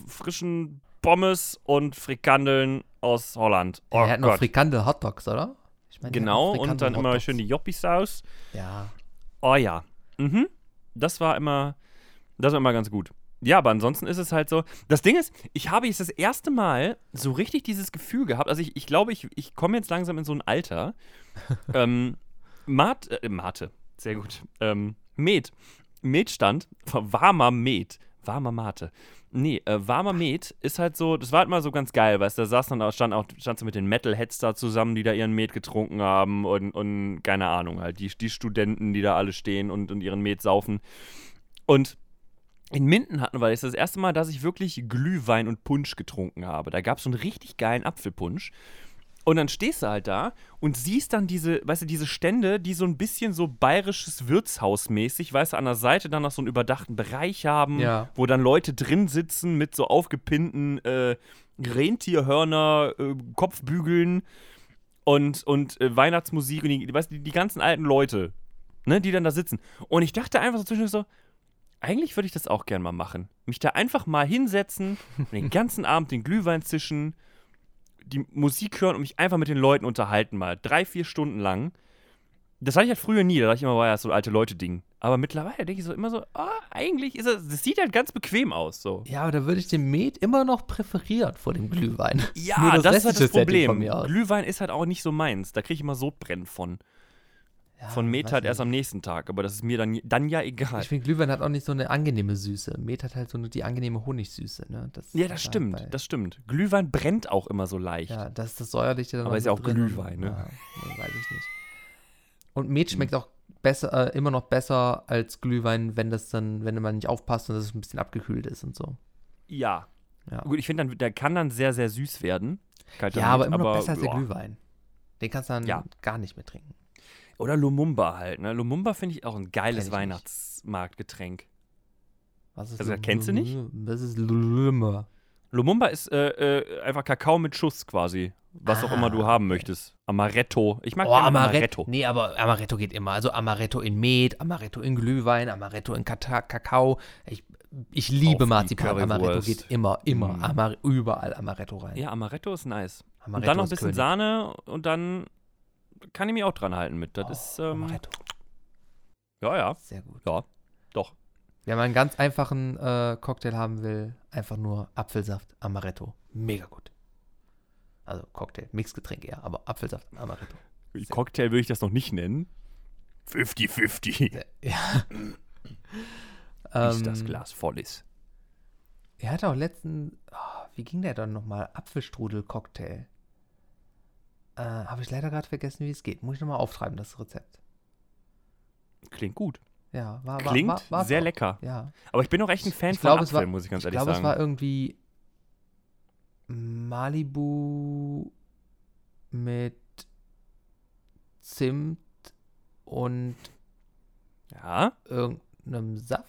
frischen Pommes und Frikandeln aus Holland. Oh er hat noch. Frikandel Hotdogs, oder? Ich hat Genau, und dann immer schön die Joppis-Saus. Ja. Oh ja. Mhm. Das war immer, das war immer ganz gut. Ja, aber ansonsten ist es halt so. Das Ding ist, ich habe jetzt das erste Mal so richtig dieses Gefühl gehabt. Also ich, ich glaube, ich, ich komme jetzt langsam in so ein Alter. ähm, Mat, äh, Mate, sehr gut. Ähm, Met. Metstand, warmer Met. Warmer Mate. Nee, äh, warmer Met ist halt so, das war halt mal so ganz geil, weißt du, da saß dann auch, stand auch, standst du mit den Metalheads da zusammen, die da ihren Met getrunken haben und, und keine Ahnung, halt, die, die Studenten, die da alle stehen und, und ihren Met saufen. Und in Minden hatten wir das das erste Mal, dass ich wirklich Glühwein und Punsch getrunken habe. Da gab es so einen richtig geilen Apfelpunsch. Und dann stehst du halt da und siehst dann diese, weißt du, diese Stände, die so ein bisschen so bayerisches Wirtshausmäßig, weißt du, an der Seite dann noch so einen überdachten Bereich haben, Ja. wo dann Leute drin sitzen mit so aufgepinnten äh, Rentierhörner, äh, Kopfbügeln und, und äh, Weihnachtsmusik und die, weißt, du, die, die ganzen alten Leute, ne, die dann da sitzen. Und ich dachte einfach so zwischendurch so, eigentlich würde ich das auch gern mal machen. Mich da einfach mal hinsetzen und den ganzen Abend den Glühwein zischen, die Musik hören und mich einfach mit den Leuten unterhalten mal. Drei, vier Stunden lang. Das hatte ich halt früher nie, da dachte ich immer, war ja so ein alte Leute-Ding. Aber mittlerweile denke ich so immer so, ah, eigentlich ist es, das sieht halt ganz bequem aus, so. Ja, aber da würde ich den Met immer noch präferieren vor dem Glühwein. Ja, Nur das, ist halt das Problem. Glühwein ist halt auch nicht so meins. Da kriege ich immer Sodbrennen von. Ja, Von halt nicht. erst am nächsten Tag. Aber das ist mir dann, dann ja egal. Ich finde, Glühwein hat auch nicht so eine angenehme Süße. Met hat halt so eine, die angenehme Honigsüße. Ne? Das Ja, das halt stimmt. bei- Das stimmt. Glühwein brennt auch immer so leicht. Ja, das ist das Säuerliche dann Aber ist ja auch drin Glühwein, ne? Ja, weiß ich nicht. Und Met schmeckt auch besser, äh, immer noch besser als Glühwein, wenn das dann, wenn man nicht aufpasst und es ein bisschen abgekühlt ist und so. Ja. Ja. Gut, ich finde, der kann dann sehr, sehr süß werden. Ja, aber immer noch besser als der. Glühwein. Den kannst du dann Ja. gar nicht mehr trinken. Oder Lumumba halt, ne? Lumumba finde ich auch ein geiles Weihnachtsmarktgetränk. Was ist Also, Lul- kennst du nicht? Das ist Lulumba. Lumumba ist äh, äh, einfach Kakao mit Schuss quasi. Was auch immer du Ah, haben möchtest. Amaretto. Ich mag Oh, gerne Amaretto. Nee, aber Amaretto geht immer. Also Amaretto in Met, Amaretto in Glühwein, Amaretto in Kata Kakao. Ich, ich liebe Auf Marzipan. Amaretto geht immer, immer. Mm. Amar überall Amaretto rein. Ja, Amaretto ist nice. und Amaretto dann noch ein bisschen König. Sahne und dann kann ich mich auch dran halten mit. Das Oh, ist, ähm, Amaretto. ja, ja, Sehr gut. ja, doch. Wer mal einen ganz einfachen äh, Cocktail haben will, einfach nur Apfelsaft, Amaretto. Mega gut. Also Cocktail, Mixgetränk eher, aber Apfelsaft, Amaretto. Cocktail würde ich das noch nicht nennen. 50-50. Ja. Bis das Ähm, Glas voll ist. Er hatte auch letzten, ah, wie ging der dann nochmal? Apfelstrudel-Cocktail. Äh, Habe ich leider gerade vergessen, wie es geht. Muss ich nochmal auftreiben, das Rezept. Klingt gut. Ja, war, war Klingt war, war's sehr lecker. Ja. Aber ich bin auch echt ein Fan Ich von glaube, es Apfel, war- muss ich ganz Ich ehrlich glaube, es sagen. war irgendwie Malibu mit Zimt und ja, irgendeinem Saft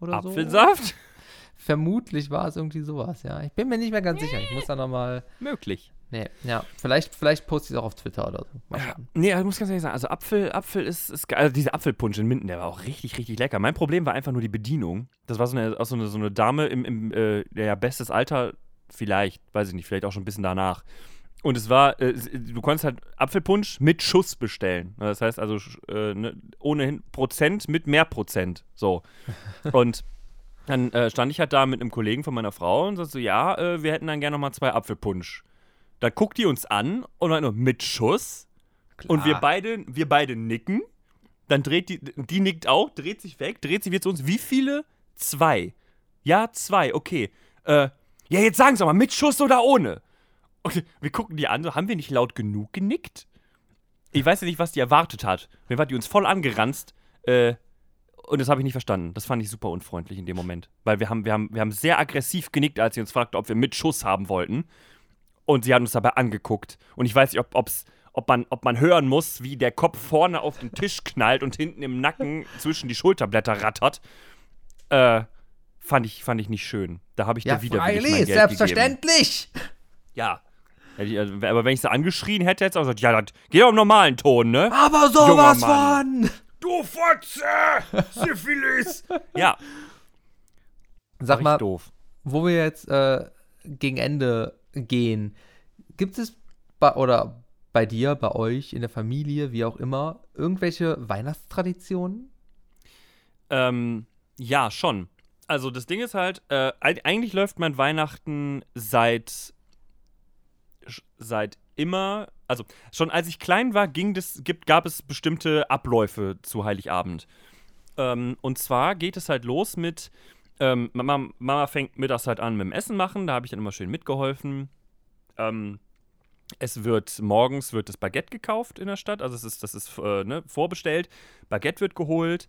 oder so. Apfelsaft? Vermutlich war es irgendwie sowas, ja. Ich bin mir nicht mehr ganz sicher. Ich muss da nochmal. Möglich. Nee, ja. Vielleicht, vielleicht poste ich es auch auf Twitter oder so. Mal schauen. Nee, ich muss ganz ehrlich sagen, also Apfel, Apfel ist, ist geil. Also dieser Apfelpunsch in Minden, der war auch richtig, richtig lecker. Mein Problem war einfach nur die Bedienung. Das war so eine, auch so eine, so eine Dame im, im äh, ja, bestes Alter, vielleicht, weiß ich nicht, vielleicht auch schon ein bisschen danach. Und es war, äh, du konntest halt Apfelpunsch mit Schuss bestellen. Das heißt also äh, ne, ohnehin Prozent mit mehr Prozent. So. Und dann äh, stand ich halt da mit einem Kollegen von meiner Frau und sagte so, ja, äh, wir hätten dann gerne nochmal zwei Apfelpunsch. Da guckt die uns an und meint nur, mit Schuss? Und wir Klar. beide, wir beide nicken. Dann dreht die, die nickt auch, dreht sich weg, dreht sich wieder zu uns. Wie viele? Zwei. Ja, zwei, okay. Äh, ja, jetzt sagen Sie mal, mit Schuss oder ohne? Okay, wir gucken die an, so, haben wir nicht laut genug genickt? Ich weiß ja nicht, was die erwartet hat. Mir war die uns voll angeranzt. Äh, und das habe ich nicht verstanden. Das fand ich super unfreundlich in dem Moment. Weil wir haben, wir haben, wir haben sehr aggressiv genickt, als sie uns fragte, ob wir mit Schuss haben wollten. Und sie hat uns dabei angeguckt. Und ich weiß nicht, ob, ob's, ob, man, ob man hören muss, wie der Kopf vorne auf den Tisch knallt und hinten im Nacken zwischen die Schulterblätter rattert. Äh, fand ich, fand ich nicht schön. Da habe ich Ja, dir wieder mein freilich, Geld gegeben. selbstverständlich. Ja. Hätte ich- also, Aber wenn ich sie angeschrien hätte, hätte ich auch gesagt, ja, das geht auch im normalen Ton, ne? Aber sowas von. Du Fotze! Syphilis! ja, Sag mal, doof. wo wir jetzt äh, gegen Ende gehen, gibt es bei, oder bei dir, bei euch, in der Familie, wie auch immer, irgendwelche Weihnachtstraditionen? Ähm, ja, schon. Also das Ding ist halt, äh, eig- eigentlich läuft mein Weihnachten seit seit immer, also schon als ich klein war, ging das, gibt, gab es bestimmte Abläufe zu Heiligabend. Ähm, und zwar geht es halt los mit, ähm, Mama, Mama fängt mittags halt an mit dem Essen machen, da habe ich dann immer schön mitgeholfen. Ähm, es wird morgens wird das Baguette gekauft in der Stadt, also es ist, das ist äh, ne, vorbestellt. Baguette wird geholt.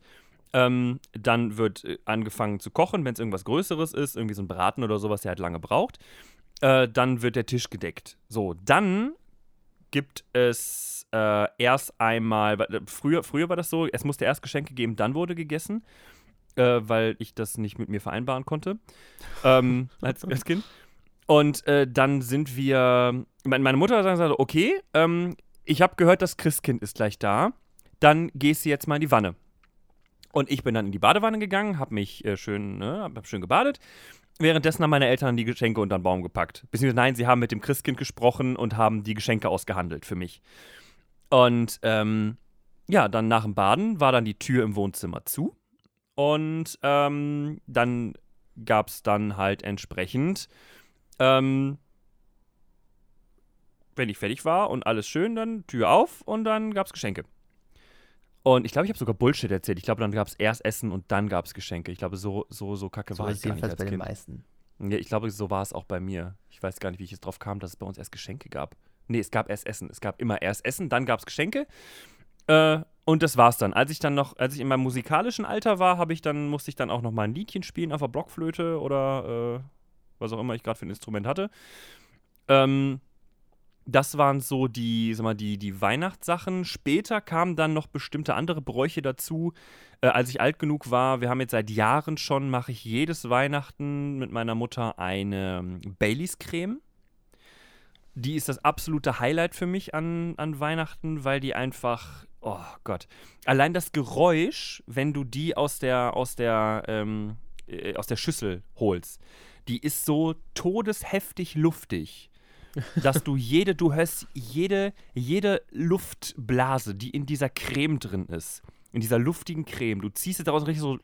Ähm, dann wird äh, angefangen zu kochen, wenn es irgendwas Größeres ist, irgendwie so ein Braten oder sowas, der halt lange braucht. Äh, dann wird der Tisch gedeckt. So, dann gibt es äh, erst einmal, früher, früher war das so, es musste erst Geschenke geben, dann wurde gegessen, äh, weil ich das nicht mit mir vereinbaren konnte ähm, als, als Kind. Und äh, dann sind wir, meine Mutter sagt, okay, ähm, ich habe gehört, das Christkind ist gleich da, dann gehst du jetzt mal in die Wanne. Und ich bin dann in die Badewanne gegangen, habe mich äh, schön, ne, hab schön gebadet. Währenddessen haben meine Eltern die Geschenke unter den Baum gepackt. Beziehungsweise nein, sie haben mit dem Christkind gesprochen und haben die Geschenke ausgehandelt für mich. Und ähm, ja, dann nach dem Baden war dann die Tür im Wohnzimmer zu. Und ähm, dann gab es dann halt entsprechend, ähm, wenn ich fertig war und alles schön, dann Tür auf und dann gab es Geschenke. Und ich glaube, ich habe sogar Bullshit erzählt. Ich glaube, dann gab es erst Essen und dann gab es Geschenke. Ich glaube, so, so, so kacke So war ich gar nicht als bei den kind. meisten. Ja, ich glaube, so war es auch bei mir. Ich weiß gar nicht, wie ich jetzt drauf kam, dass es bei uns erst Geschenke gab. Nee, es gab erst Essen. Es gab immer erst Essen, dann gab es Geschenke. Äh, und das war's dann. Als ich dann noch, als ich in meinem musikalischen Alter war, habe ich dann, musste ich dann auch noch mal ein Liedchen spielen auf der Blockflöte oder äh, was auch immer ich gerade für ein Instrument hatte. Ähm, das waren so die, sag mal, die, die Weihnachtssachen. Später kamen dann noch bestimmte andere Bräuche dazu. Äh, als ich alt genug war, wir haben jetzt seit Jahren schon, mache ich jedes Weihnachten mit meiner Mutter eine ähm, Baileys-Creme. Die ist das absolute Highlight für mich an, an Weihnachten, weil die einfach, oh Gott, allein das Geräusch, wenn du die aus der, aus der, ähm, äh, aus der Schüssel holst, die ist so todesheftig luftig dass du jede, du hörst jede, jede Luftblase, die in dieser Creme drin ist, in dieser luftigen Creme, du ziehst es daraus richtig so.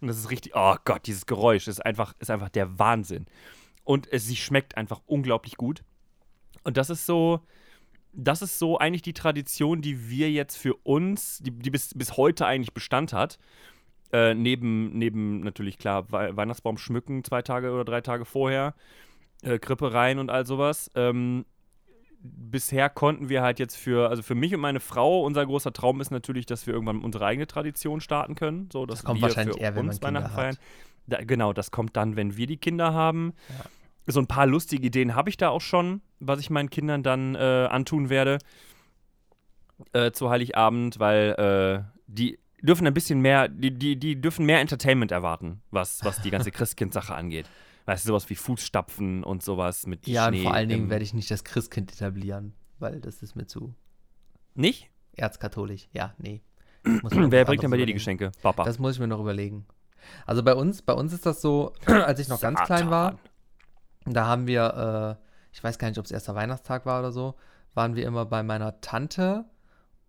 Und das ist richtig, oh Gott, dieses Geräusch ist einfach, ist einfach der Wahnsinn. Und es, sie schmeckt einfach unglaublich gut. Und das ist so, das ist so eigentlich die Tradition, die wir jetzt für uns, die, die bis, bis heute eigentlich Bestand hat. Äh, neben, neben natürlich klar We Weihnachtsbaum schmücken zwei Tage oder drei Tage vorher, äh, Krippe rein und all sowas. Ähm, bisher konnten wir halt jetzt für, also für mich und meine Frau, unser großer Traum ist natürlich, dass wir irgendwann unsere eigene Tradition starten können. So, dass Das kommt wir wahrscheinlich für eher, wenn man uns Kinder Weihnachten feiern. Da, genau, das kommt dann, wenn wir die Kinder haben. Ja. So ein paar lustige Ideen habe ich da auch schon, was ich meinen Kindern dann äh, antun werde äh, zu Heiligabend, weil äh, die dürfen ein bisschen mehr, die, die, die dürfen mehr Entertainment erwarten, was, was die ganze Christkind-Sache angeht. Weißt du, sowas wie Fußstapfen und sowas mit Ja, Schnee. und vor allen Dingen werde ich nicht das Christkind etablieren, weil das ist mir zu Nicht? erzkatholisch. Ja, nee. Wer bringt denn bei dir die. Geschenke? Papa. Das muss ich mir noch überlegen. Also bei uns, bei uns ist das so, als ich noch ganz klein war, da haben wir, äh, ich weiß gar nicht, ob es erster Weihnachtstag war oder so, waren wir immer bei meiner Tante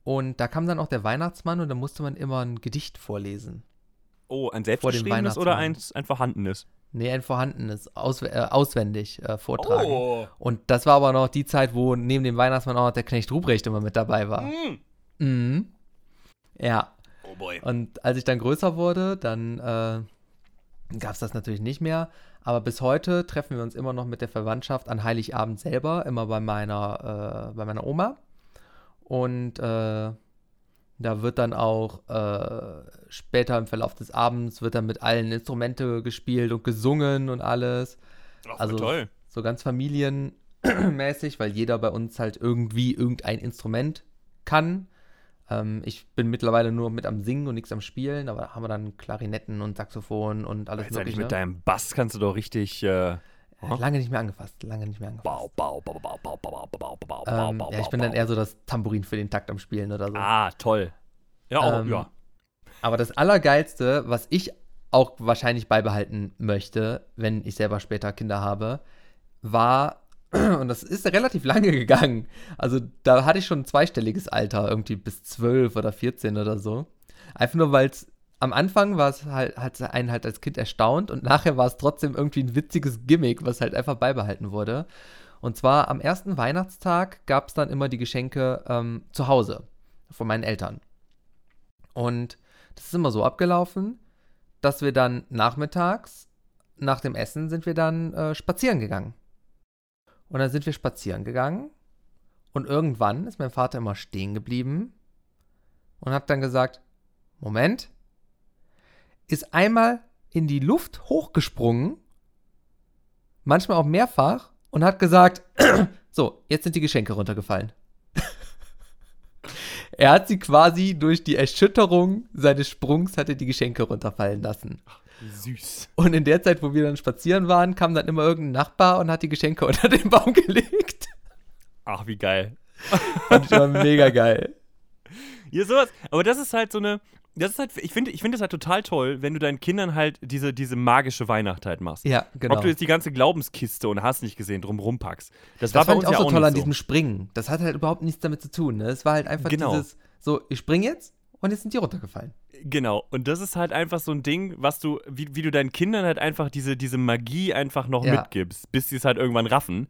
und da kam dann auch der Weihnachtsmann und da musste man immer ein Gedicht vorlesen. Oh, ein selbstgeschriebenes oder eins, ein vorhandenes? Nee, ein vorhandenes, aus, äh, auswendig äh, vortragen. Oh. Und das war aber noch die Zeit, wo neben dem Weihnachtsmann auch noch der Knecht Ruprecht immer mit dabei war. Mm. Mhm. Ja, Oh boy. und als ich dann größer wurde, dann äh, gab es das natürlich nicht mehr. Aber bis heute treffen wir uns immer noch mit der Verwandtschaft an Heiligabend selber, immer bei meiner, äh, bei meiner Oma. Und äh, da wird dann auch äh, später im Verlauf des Abends wird dann mit allen Instrumente gespielt und gesungen und alles. Ach, also- toll. So ganz familienmäßig, weil jeder bei uns halt irgendwie irgendein Instrument kann. Ähm, ich bin mittlerweile nur mit am Singen und nichts am Spielen, aber haben wir dann Klarinetten und Saxophon und alles Jetzt Mögliche. Mit deinem Bass kannst du doch richtig. Äh, äh Lange nicht mehr angefasst, lange nicht mehr angefasst. ja, ich bin dann eher so das Tambourin für den Takt am Spielen oder so. Ah, toll. Ja, ähm, ja. Aber das Allergeilste, was ich auch wahrscheinlich beibehalten möchte, wenn ich selber später Kinder habe, war und das ist relativ lange gegangen, also da hatte ich schon ein zweistelliges Alter, irgendwie bis 12 oder 14 oder so. Einfach nur, weil es am Anfang war es halt, hat einen halt als Kind erstaunt und nachher war es trotzdem irgendwie ein witziges Gimmick, was halt einfach beibehalten wurde. Und zwar am ersten Weihnachtstag gab es dann immer die Geschenke ähm, zu Hause von meinen Eltern. Und das ist immer so abgelaufen, dass wir dann nachmittags, nach dem Essen, sind wir dann äh, spazieren gegangen. Und dann sind wir spazieren gegangen. Und irgendwann ist mein Vater immer stehen geblieben und hat dann gesagt, Moment, ist einmal in die Luft hochgesprungen, manchmal auch mehrfach, und hat gesagt, so, jetzt sind die Geschenke runtergefallen. er hat sie quasi durch die Erschütterung seines Sprungs hat er die Geschenke runterfallen lassen. Süß. Und in der Zeit, wo wir dann spazieren waren, kam dann immer irgendein Nachbar und hat die Geschenke unter den Baum gelegt. Ach, wie geil. Fand ich immer mega geil. Ja, sowas. Aber das ist halt so eine. Das ist halt, ich finde ich find das halt total toll, wenn du deinen Kindern halt diese, diese magische Weihnacht halt machst. Ja, genau. Ob du jetzt die ganze Glaubenskiste und hast nicht gesehen drumrum packst. Das, das war bei fand uns ich auch ja so auch toll an so. diesem Springen. Das hat halt überhaupt nichts damit zu tun. Ne? Es war halt einfach Genau. dieses, so, ich spring jetzt und jetzt sind die runtergefallen. Genau, und das ist halt einfach so ein Ding, was du, wie, wie du deinen Kindern halt einfach diese, diese Magie einfach noch Ja. mitgibst, bis sie es halt irgendwann raffen.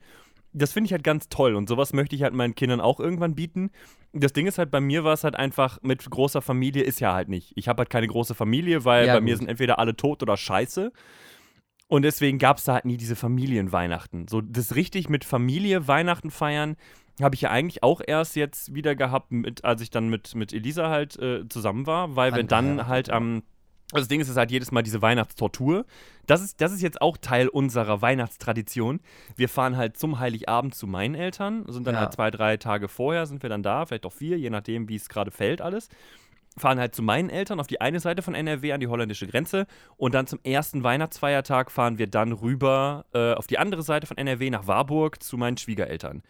Das finde ich halt ganz toll und sowas möchte ich halt meinen Kindern auch irgendwann bieten. Das Ding ist halt, bei mir war es halt einfach mit großer Familie ist ja halt nicht. Ich habe halt keine große Familie, weil Ja, bei mir gut. sind entweder alle tot oder scheiße. Und deswegen gab es da halt nie diese Familienweihnachten. So das richtig mit Familie Weihnachten feiern habe ich ja eigentlich auch erst jetzt wieder gehabt, mit, als ich dann mit, mit Elisa halt äh, zusammen war, weil wir dann Angeheiratet, halt am. Also das Ding ist, es ist halt jedes Mal diese Weihnachtstortur. Das ist, das ist jetzt auch Teil unserer Weihnachtstradition. Wir fahren halt zum Heiligabend zu meinen Eltern, sind dann Ja. halt zwei, drei Tage vorher, sind wir dann da, vielleicht auch vier, je nachdem, wie es gerade fällt alles. Fahren halt zu meinen Eltern auf die eine Seite von NRW an die holländische Grenze und dann zum ersten Weihnachtsfeiertag fahren wir dann rüber äh, auf die andere Seite von NRW nach Warburg zu meinen Schwiegereltern.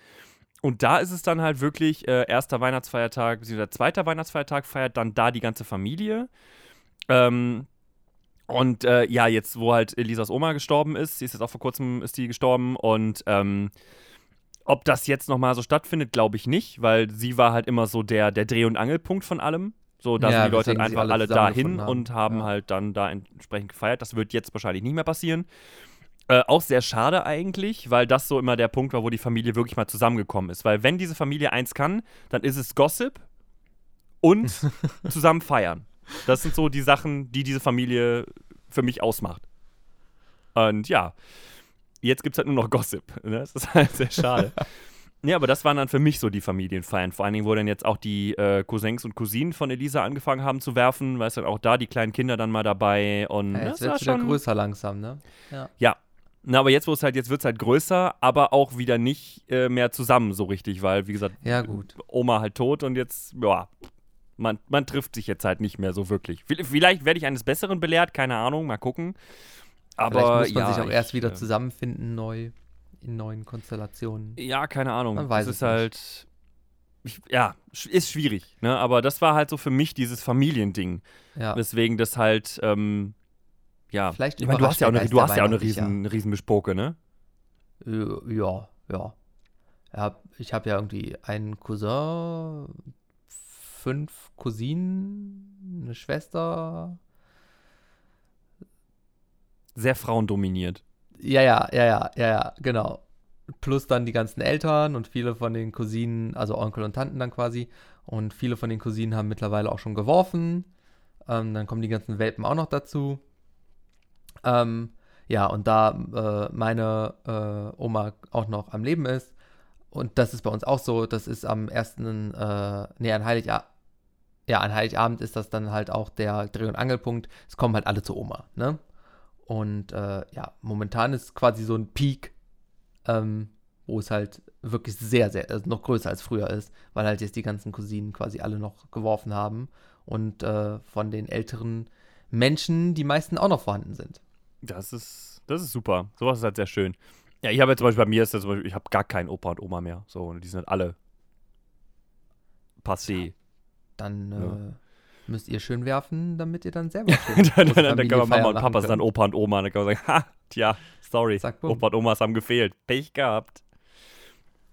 Und da ist es dann halt wirklich äh, erster Weihnachtsfeiertag, beziehungsweise zweiter Weihnachtsfeiertag feiert dann da die ganze Familie. Ähm, und äh, ja, jetzt, wo halt Elisas Oma gestorben ist, sie ist jetzt auch vor kurzem ist die gestorben und ähm, ob das jetzt nochmal so stattfindet, glaube ich nicht, weil sie war halt immer so der, der Dreh- und Angelpunkt von allem. So, da Ja, sind die Leute halt einfach alle alle dahin haben. und haben Ja. halt dann da entsprechend gefeiert. Das wird jetzt wahrscheinlich nicht mehr passieren. Äh, auch sehr schade eigentlich, weil das so immer der Punkt war, wo die Familie wirklich mal zusammengekommen ist. Weil wenn diese Familie eins kann, dann ist es Gossip und zusammen feiern. Das sind so die Sachen, die diese Familie für mich ausmacht. Und ja, jetzt gibt es halt nur noch Gossip. Ne? Das ist halt sehr schade. Ja, aber das waren dann für mich so die Familienfeiern. Vor allen Dingen, wo dann jetzt auch die äh, Cousins und Cousinen von Elisa angefangen haben zu werfen, weißt du, auch da die kleinen Kinder dann mal dabei. Und Ja, das jetzt wird es wieder schon größer langsam, ne? Ja. ja. Na, aber jetzt, wo es halt, jetzt wird es halt größer, aber auch wieder nicht äh, mehr zusammen so richtig, weil, wie gesagt, Ja, gut. Oma halt tot und jetzt, ja, man, man trifft sich jetzt halt nicht mehr so wirklich. Vielleicht werde ich eines Besseren belehrt, keine Ahnung, mal gucken. Aber Vielleicht muss man ja, sich auch ich, erst wieder äh, zusammenfinden, neu, in neuen Konstellationen. Ja, keine Ahnung. Man weiß es ist halt, ich, ja, ist schwierig, ne? Aber das war halt so für mich dieses Familiending, Ja. weswegen das halt, ähm, ja. Vielleicht ich meine, du hast ja auch eine, du hast ja auch eine riesen, riesen Bespoke, ne? Äh, Ja, ja. ja ich habe ja irgendwie einen Cousin, fünf Cousinen, eine Schwester. Sehr frauendominiert. Ja, ja, ja, ja, ja, ja, genau. Plus dann die ganzen Eltern und viele von den Cousinen, also Onkel und Tanten dann quasi. Und viele von den Cousinen haben mittlerweile auch schon geworfen. Ähm, dann kommen die ganzen Welpen auch noch dazu. Ähm, ja, und da äh, meine äh, Oma auch noch am Leben ist, und das ist bei uns auch so, das ist am ersten, äh, nee, an Heiligabend, ja, an Heiligabend ist das dann halt auch der Dreh- und Angelpunkt. Es kommen halt alle zu Oma, ne? Und äh, ja, momentan ist quasi so ein Peak, ähm, wo es halt wirklich sehr, sehr, also noch größer als früher ist, weil halt jetzt die ganzen Cousinen quasi alle noch geworfen haben und äh, von den älteren Menschen die meisten auch noch vorhanden sind. Das ist, das ist super. Sowas ist halt sehr schön. Ja, ich habe jetzt zum Beispiel bei mir ist das zum Beispiel, ich habe gar keinen Opa und Oma mehr. So, und die sind halt alle passé. Dann Ja. äh, müsst ihr schön werfen, damit ihr dann selber schön dann, dann, dann, dann kann man Mama und Papa sind dann. Opa und Oma. Dann kann man sagen, ha, tja, sorry. Zack. Opa und Omas haben gefehlt. Pech gehabt.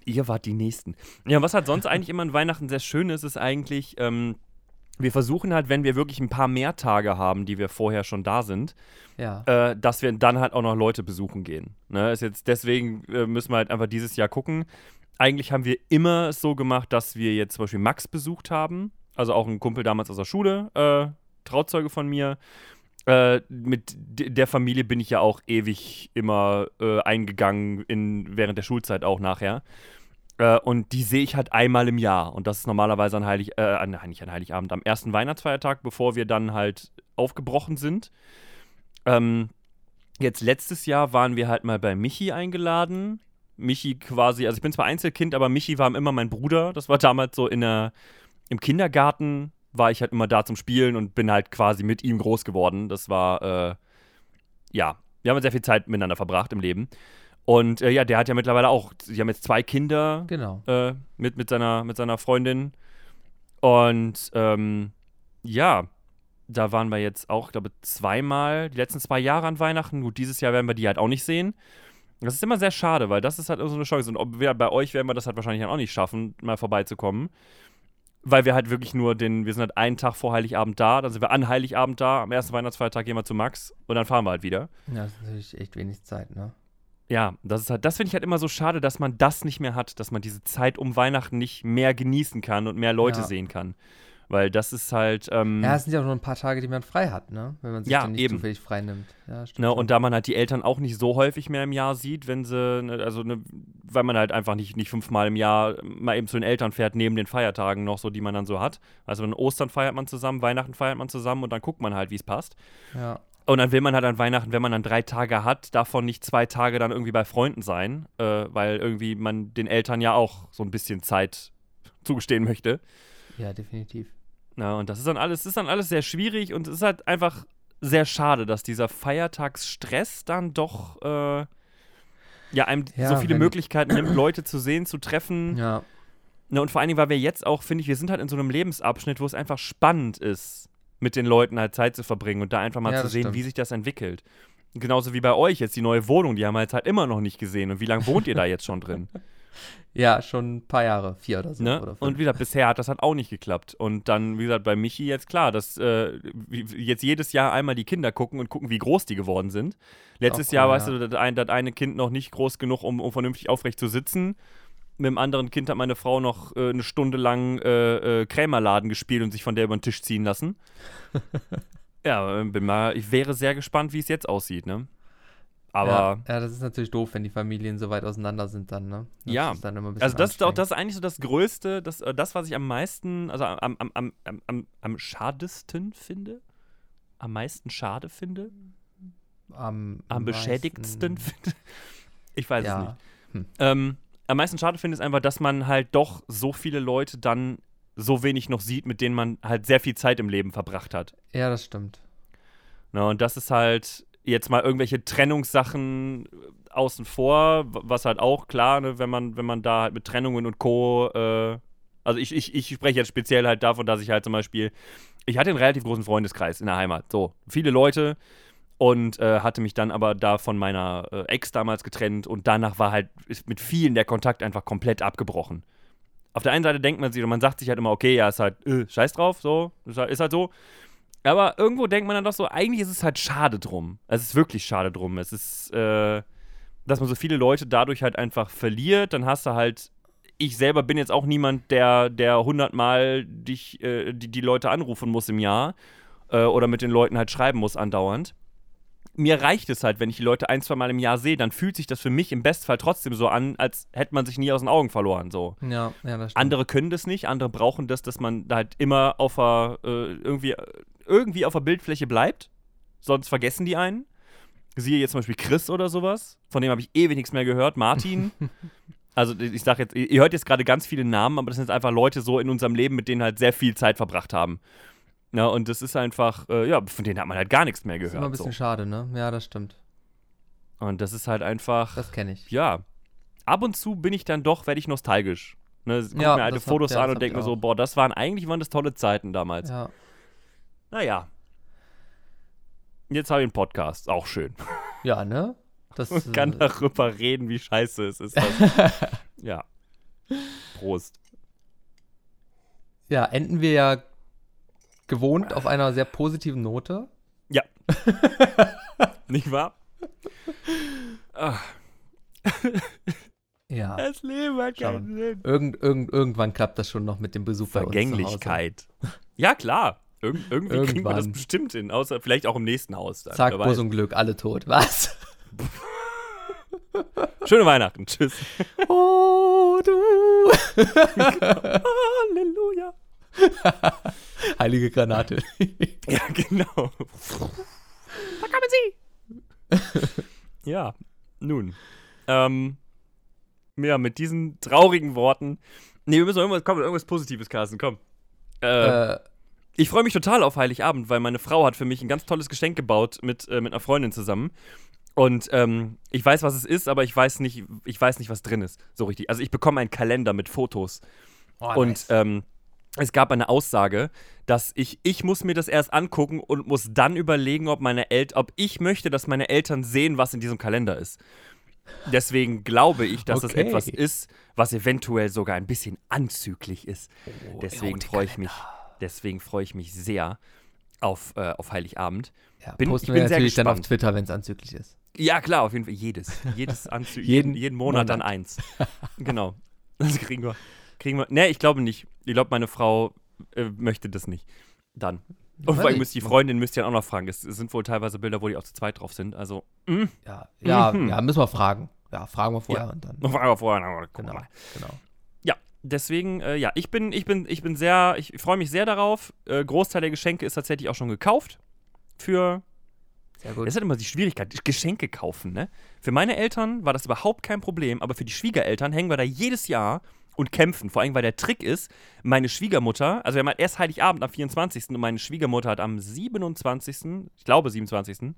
Ihr wart die Nächsten. Ja, was halt sonst eigentlich immer an Weihnachten sehr schön ist, ist eigentlich, ähm, wir versuchen halt, wenn wir wirklich ein paar mehr Tage haben, die wir vorher schon da sind, Ja. äh, dass wir dann halt auch noch Leute besuchen gehen. Ne? Ist jetzt deswegen äh, müssen wir halt einfach dieses Jahr gucken. Eigentlich haben wir immer es so gemacht, dass wir jetzt zum Beispiel Max besucht haben, also auch ein Kumpel damals aus der Schule, äh, Trauzeuge von mir. Äh, mit der Familie bin ich ja auch ewig immer äh, eingegangen, in, während der Schulzeit auch nachher. Äh, und die sehe ich halt einmal im Jahr. Und das ist normalerweise an Heilig, äh, nein, nicht an Heiligabend, am ersten Weihnachtsfeiertag, bevor wir dann halt aufgebrochen sind. Ähm, jetzt letztes Jahr waren wir halt mal bei Michi eingeladen. Michi quasi, also ich bin zwar Einzelkind, aber Michi war immer mein Bruder. Das war damals so in der, im Kindergarten war ich halt immer da zum Spielen und bin halt quasi mit ihm groß geworden. Das war, äh, ja, wir haben sehr viel Zeit miteinander verbracht im Leben. Und äh, ja, der hat ja mittlerweile auch, die haben jetzt zwei Kinder Genau. äh, mit, mit, seiner, mit seiner Freundin. Und ähm, ja, da waren wir jetzt auch, glaube zweimal, die letzten zwei Jahre an Weihnachten. Gut, dieses Jahr werden wir die halt auch nicht sehen. Das ist immer sehr schade, weil das ist halt so eine Chance. Und ob wir, bei euch werden wir das halt wahrscheinlich auch nicht schaffen, mal vorbeizukommen. Weil wir halt wirklich nur den, wir sind halt einen Tag vor Heiligabend da, dann sind wir an Heiligabend da, am ersten Weihnachtsfeiertag gehen wir zu Max und dann fahren wir halt wieder. Ja, das ist natürlich echt wenig Zeit, ne? Ja, das ist halt, das finde ich halt immer so schade, dass man das nicht mehr hat, dass man diese Zeit um Weihnachten nicht mehr genießen kann und mehr Leute Ja. sehen kann. Weil das ist halt, ähm, Ja, es sind ja auch nur ein paar Tage, die man frei hat, ne? Wenn man sich Ja, dann nicht eben. zufällig frei nimmt. Ja, stimmt. ne, und da man halt die Eltern auch nicht so häufig mehr im Jahr sieht, wenn sie, ne, also ne, weil man halt einfach nicht, nicht fünfmal im Jahr mal eben zu den Eltern fährt, neben den Feiertagen noch so, die man dann so hat. Also an Ostern feiert man zusammen, Weihnachten feiert man zusammen und dann guckt man halt, wie es passt. ja. Und dann will man halt an Weihnachten, wenn man dann drei Tage hat, davon nicht zwei Tage dann irgendwie bei Freunden sein, äh, weil irgendwie man den Eltern ja auch so ein bisschen Zeit zugestehen möchte. ja, definitiv. Na, und das ist dann alles, ist dann alles sehr schwierig und es ist halt einfach sehr schade, dass dieser Feiertagsstress dann doch äh, ja einem Ja, so viele Möglichkeiten nimmt, Leute zu sehen, zu treffen. Ja. Ne, und vor allen Dingen, weil wir jetzt auch, finde ich, wir sind halt in so einem Lebensabschnitt, wo es einfach spannend ist, mit den Leuten halt Zeit zu verbringen und da einfach mal Ja, zu sehen, stimmt. wie sich das entwickelt. Genauso wie bei euch jetzt die neue Wohnung, die haben wir jetzt halt immer noch nicht gesehen. Und wie lange wohnt ihr da jetzt schon drin? Ja, schon ein paar Jahre, vier oder so. Ne? Oder. Und wie gesagt, bisher hat das halt auch nicht geklappt. Und dann, wie gesagt, bei Michi jetzt klar, dass äh, jetzt jedes Jahr einmal die Kinder gucken und gucken, wie groß die geworden sind. Letztes Auch Jahr, cool, weißt ja. du, das, ein, das eine Kind noch nicht groß genug, um, um vernünftig aufrecht zu sitzen. Mit dem anderen Kind hat meine Frau noch äh, eine Stunde lang äh, äh, Krämerladen gespielt und sich von der über den Tisch ziehen lassen. ja, äh, bin mal, ich wäre sehr gespannt, wie es jetzt aussieht, ne? Aber. ja, ja, das ist natürlich doof, wenn die Familien so weit auseinander sind dann, ne? Das Ja. Dann Also das ist auch das ist eigentlich so das Größte, das, äh, das was ich am meisten, also am, am, am, am, am, schadesten finde, am meisten schade finde, am, am beschädigtsten finde. Ich weiß es Ja. nicht. Hm. Ähm, am meisten schade finde ist einfach, dass man halt doch so viele Leute dann so wenig noch sieht, mit denen man halt sehr viel Zeit im Leben verbracht hat. Ja, das stimmt. Na, und das ist halt jetzt mal irgendwelche Trennungssachen äh, außen vor, was halt auch klar, ne, wenn man, wenn man da halt mit Trennungen und Co. Äh, also ich, ich, ich spreche jetzt speziell halt davon, dass ich halt zum Beispiel, ich hatte einen relativ großen Freundeskreis in der Heimat, so viele Leute und äh, hatte mich dann aber da von meiner äh, Ex damals getrennt und danach war halt ist mit vielen der Kontakt einfach komplett abgebrochen. Auf der einen Seite denkt man sich, oder man sagt sich halt immer, okay, ja, ist halt, äh, scheiß drauf, so, ist halt, ist halt so. Aber irgendwo denkt man dann doch so, eigentlich ist es halt schade drum. Es ist wirklich schade drum. Es ist, äh, dass man so viele Leute dadurch halt einfach verliert. Dann hast du halt, ich selber bin jetzt auch niemand, der, der hundertmal dich, äh, die, die Leute anrufen muss im Jahr äh, oder mit den Leuten halt schreiben muss andauernd. Mir reicht es halt, wenn ich die Leute ein, zwei Mal im Jahr sehe, dann fühlt sich das für mich im Bestfall trotzdem so an, als hätte man sich nie aus den Augen verloren. So. Ja, ja, das stimmt. Andere können das nicht, andere brauchen das, dass man da halt immer auf der, äh, irgendwie, irgendwie auf der Bildfläche bleibt. Sonst vergessen die einen. Siehe jetzt zum Beispiel Chris oder sowas. Von dem habe ich ewig nichts mehr gehört. Martin. also ich sage jetzt, ihr hört jetzt gerade ganz viele Namen, aber das sind jetzt einfach Leute so in unserem Leben, mit denen halt sehr viel Zeit verbracht haben. Ja, und das ist einfach, äh, ja, von denen hat man halt gar nichts mehr Das ist immer ein gehört. bisschen So. schade, ne? Ja, das stimmt. Und das ist halt einfach. Das kenne ich. ja, ab und zu bin ich dann doch, werde ich nostalgisch. Ne, guck Ja, mir alte Fotos ja, an und denke mir so, boah, das waren eigentlich waren das tolle Zeiten damals. Ja. Naja. Jetzt habe ich einen Podcast, auch schön. Ja, ne? Das Und kann äh, darüber reden, wie scheiße es ist. Ja. Prost. ja, enden wir ja gewohnt auf einer sehr positiven Note. Nicht wahr? Ach, Ja. das Leben hat keinen Sinn. Irgend, irgend, irgendwann klappt das schon noch mit dem Besuch. Vergänglichkeit. Ja, klar. Irg irgendwie kriegen wir das Irgendwann. bestimmt hin. Außer vielleicht auch im nächsten Haus. Dann. Zack, Bus und Glück, alle tot. Was? Schöne Weihnachten. Tschüss. Oh, du. Halleluja. Heilige Granate. Ja, genau. da kommen sie. ja, nun. Ähm, ja, mit diesen traurigen Worten. Nee, wir müssen irgendwas, komm, irgendwas Positives, Carsten, komm. Äh, Äh, ich freue mich total auf Heiligabend, weil meine Frau hat für mich ein ganz tolles Geschenk gebaut mit, äh, mit einer Freundin zusammen. Und ähm, ich weiß, was es ist, aber ich weiß nicht, ich weiß nicht, was drin ist. So richtig. Also ich bekomme einen Kalender mit Fotos. oh, Und nice. ähm, es gab eine Aussage, dass ich, ich muss mir das erst angucken und muss dann überlegen, ob meine El ob ich möchte, dass meine Eltern sehen, was in diesem Kalender ist. Deswegen glaube ich, dass es Okay. etwas ist, was eventuell sogar ein bisschen anzüglich ist. Oh, Deswegen freue ich mich, deswegen freue ich mich sehr auf, äh, auf Heiligabend. ja, bin- posten ich wir bin sehr natürlich dann auf. Twitter, wenn es anzüglich ist. Ja, klar, auf jeden Fall. Jedes. Jedes Anzug. Jeden jeden, jeden Monat, Monat. dann eins. genau. Das kriegen wir. Kriegen wir. Nee, ich glaube nicht. Ich glaube, meine Frau äh, möchte das nicht. Dann. Und vor allem müsst die Freundin müsst ihr dann auch noch fragen. Es, es sind wohl teilweise Bilder, wo die auch zu zweit drauf sind. Also, mm, Ja, ja, Mhm. ja, müssen wir fragen. Ja, fragen wir vorher Ja. und dann. fragen wir vorher. wir Genau, mal. genau. Ja, deswegen, äh, ja, ich bin, ich bin, ich bin sehr, ich freue mich sehr darauf. Äh, Großteil der Geschenke ist tatsächlich auch schon gekauft. Für Sehr gut. Das ist halt immer die Schwierigkeit, Geschenke kaufen, ne? Für meine Eltern war das überhaupt kein Problem, aber für die Schwiegereltern hängen wir da jedes Jahr und kämpfen. Vor allem, weil der Trick ist, meine Schwiegermutter, also wir haben halt erst Heiligabend am 24. und meine Schwiegermutter hat am 27., ich glaube 27.,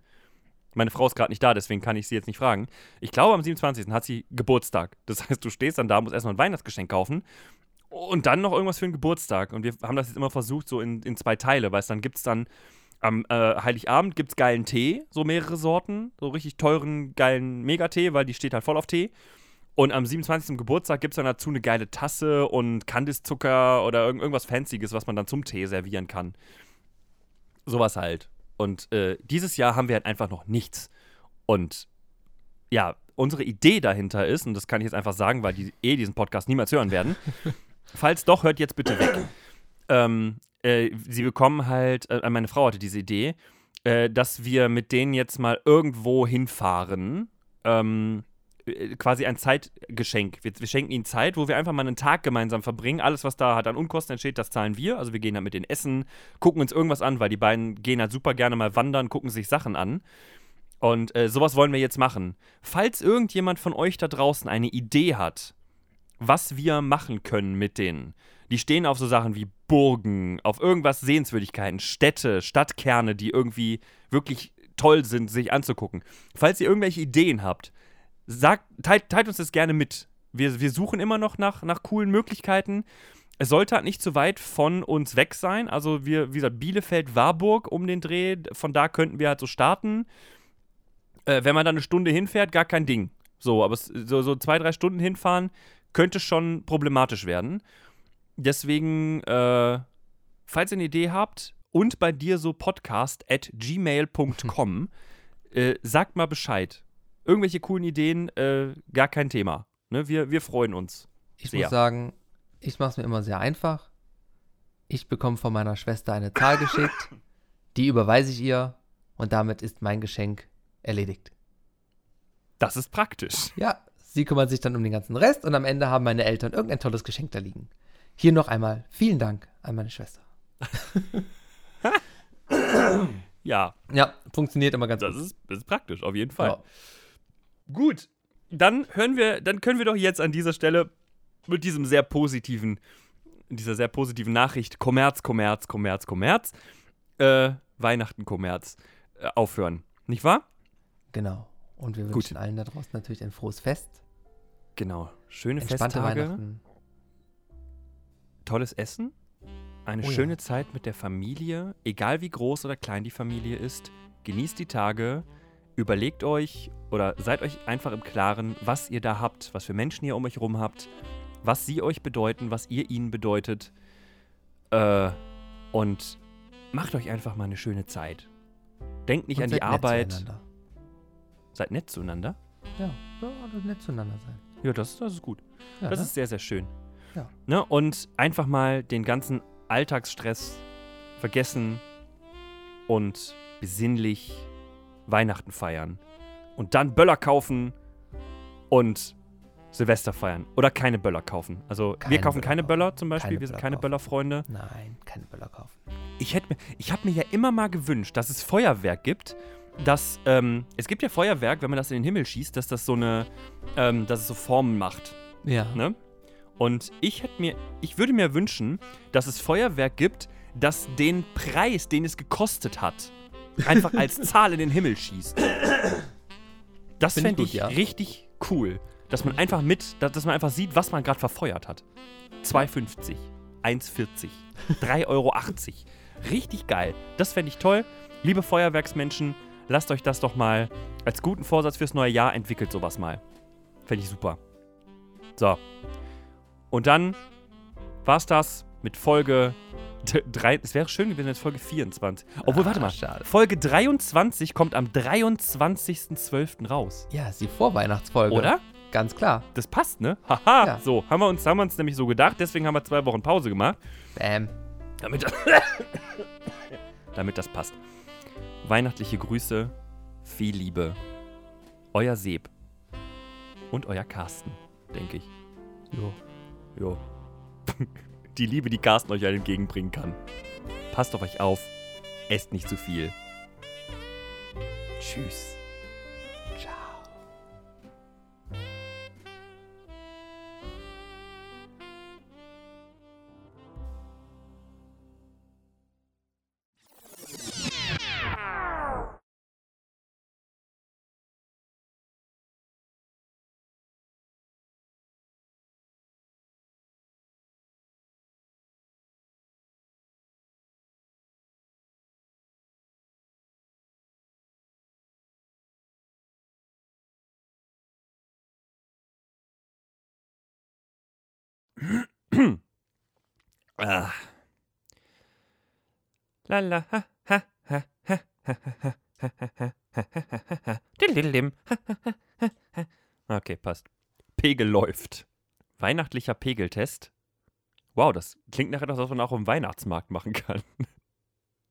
meine Frau ist gerade nicht da, deswegen kann ich sie jetzt nicht fragen. Ich glaube, am 27. hat sie Geburtstag. Das heißt, du stehst dann da, musst erstmal ein Weihnachtsgeschenk kaufen und dann noch irgendwas für den Geburtstag. Und wir haben das jetzt immer versucht, so in, in zwei Teile, weil es dann gibt es dann am äh, Heiligabend gibt es geilen Tee, so mehrere Sorten, so richtig teuren, geilen Megatee, weil die steht halt voll auf Tee. Und am 27. Geburtstag gibt es dann dazu eine geile Tasse und Kandiszucker oder irgend, irgendwas Fancyes, was man dann zum Tee servieren kann. Sowas halt. Und äh, dieses Jahr haben wir halt einfach noch nichts. Und ja, unsere Idee dahinter ist, und das kann ich jetzt einfach sagen, weil die eh diesen Podcast niemals hören werden. Falls doch, hört jetzt bitte weg. Ähm, äh, sie bekommen halt, äh, meine Frau hatte diese Idee, äh, dass wir mit denen jetzt mal irgendwo hinfahren. Ähm, äh, quasi ein Zeitgeschenk. Wir, wir schenken ihnen Zeit, wo wir einfach mal einen Tag gemeinsam verbringen. Alles, was da halt an Unkosten entsteht, das zahlen wir. Also wir gehen dann mit denen essen, gucken uns irgendwas an, weil die beiden gehen halt super gerne mal wandern, gucken sich Sachen an. Und äh, sowas wollen wir jetzt machen. Falls irgendjemand von euch da draußen eine Idee hat, was wir machen können mit denen, die stehen auf so Sachen wie Burgen, auf irgendwas Sehenswürdigkeiten, Städte, Stadtkerne, die irgendwie wirklich toll sind, sich anzugucken. Falls ihr irgendwelche Ideen habt, sagt, teilt, teilt uns das gerne mit. Wir, wir suchen immer noch nach, nach coolen Möglichkeiten. Es sollte halt nicht zu weit von uns weg sein. Also wir, wie gesagt, Bielefeld, Warburg um den Dreh, von da könnten wir halt so starten. Äh, wenn man dann eine Stunde hinfährt, gar kein Ding. So, aber so, so zwei, drei Stunden hinfahren könnte schon problematisch werden. Deswegen, äh, falls ihr eine Idee habt und bei dir so podcast at gmail.com, äh, sagt mal Bescheid. Irgendwelche coolen Ideen, äh, gar kein Thema. Ne? Wir, wir freuen uns. Ich Sehr. muss sagen, ich mache es mir immer sehr einfach. Ich bekomme von meiner Schwester eine Zahl geschickt, die überweise ich ihr und damit ist mein Geschenk erledigt. Das ist praktisch. Ja, sie kümmert sich dann um den ganzen Rest und am Ende haben meine Eltern irgendein tolles Geschenk da liegen. Hier noch einmal vielen Dank an meine Schwester. Ja, Ja, funktioniert immer ganz das gut. ist, das ist praktisch, auf jeden Fall. Ja. Gut, dann hören wir, dann können wir doch jetzt an dieser Stelle mit diesem sehr positiven, dieser sehr positiven Nachricht Kommerz, Kommerz, Kommerz, Kommerz, äh, Weihnachten, Kommerz äh, aufhören. Nicht wahr? Genau. Und wir Gut. wünschen allen da draußen natürlich ein frohes Fest. Genau. Schöne Entspannte Festtage, Weihnachten. tolles Essen, eine Oh ja. schöne Zeit mit der Familie, egal wie groß oder klein die Familie ist. Genießt die Tage, überlegt euch oder seid euch einfach im Klaren, was ihr da habt, was für Menschen ihr um euch rum habt, was sie euch bedeuten, was ihr ihnen bedeutet. Äh, und macht euch einfach mal eine schöne Zeit. Denkt nicht Und an die Arbeit. Seid nett zueinander. Ja, ja, nett zueinander sein. Ja, das, das ist gut. Ja, Das ne? ist sehr, sehr schön. Ja. Ne? Und einfach mal den ganzen Alltagsstress vergessen und besinnlich Weihnachten feiern. Und dann Böller kaufen und Silvester feiern. Oder keine Böller kaufen. Also wir Keine kaufen Böller keine kaufen. Böller zum Beispiel. Keine wir sind Böller keine kaufen. Böllerfreunde. Nein, keine Böller kaufen. Ich, hätte mir- ich habe mir ja immer mal gewünscht, dass es Feuerwerk gibt. Dass, ähm, es gibt ja Feuerwerk, wenn man das in den Himmel schießt, dass das so eine, ähm, dass es so Formen macht. Ja. Ne? Und ich hätte mir, ich würde mir wünschen, dass es Feuerwerk gibt, das den Preis, den es gekostet hat, einfach als Zahl in den Himmel schießt. Das Find ich fände gut, ich ja. richtig cool. Dass man einfach mit, dass dass man einfach sieht, was man gerade verfeuert hat. 2,50, 1,40, 3,80 Euro. Richtig geil. Das fände ich toll. Liebe Feuerwerksmenschen, lasst euch das doch mal als guten Vorsatz fürs neue Jahr entwickelt sowas mal. Fände ich super. So. Und dann war's das mit Folge 3. Es wäre schön gewesen, wenn es Folge 24. Obwohl, Ah, warte mal. schade. Folge 23 kommt am 23.12. raus. Ja, ist die Vorweihnachtsfolge. Oder? Ganz klar. Das passt, ne? Haha. Ja. So, haben wir, uns, haben wir uns nämlich so gedacht. Deswegen haben wir zwei Wochen Pause gemacht. Bam. Damit, damit das passt. Weihnachtliche Grüße, viel Liebe. Euer Seb. Und euer Carsten, denke ich. Jo. Jo. Die Liebe, die Carsten euch entgegenbringen kann. Passt auf euch auf. Esst nicht zu viel. Tschüss. Ah. La la ha ha ha ha ha ha ha ha ha ha. Okay, passt. Pegel läuft. Weihnachtlicher Pegeltest. Wow, das klingt nach etwas, was man auch im Weihnachtsmarkt machen kann.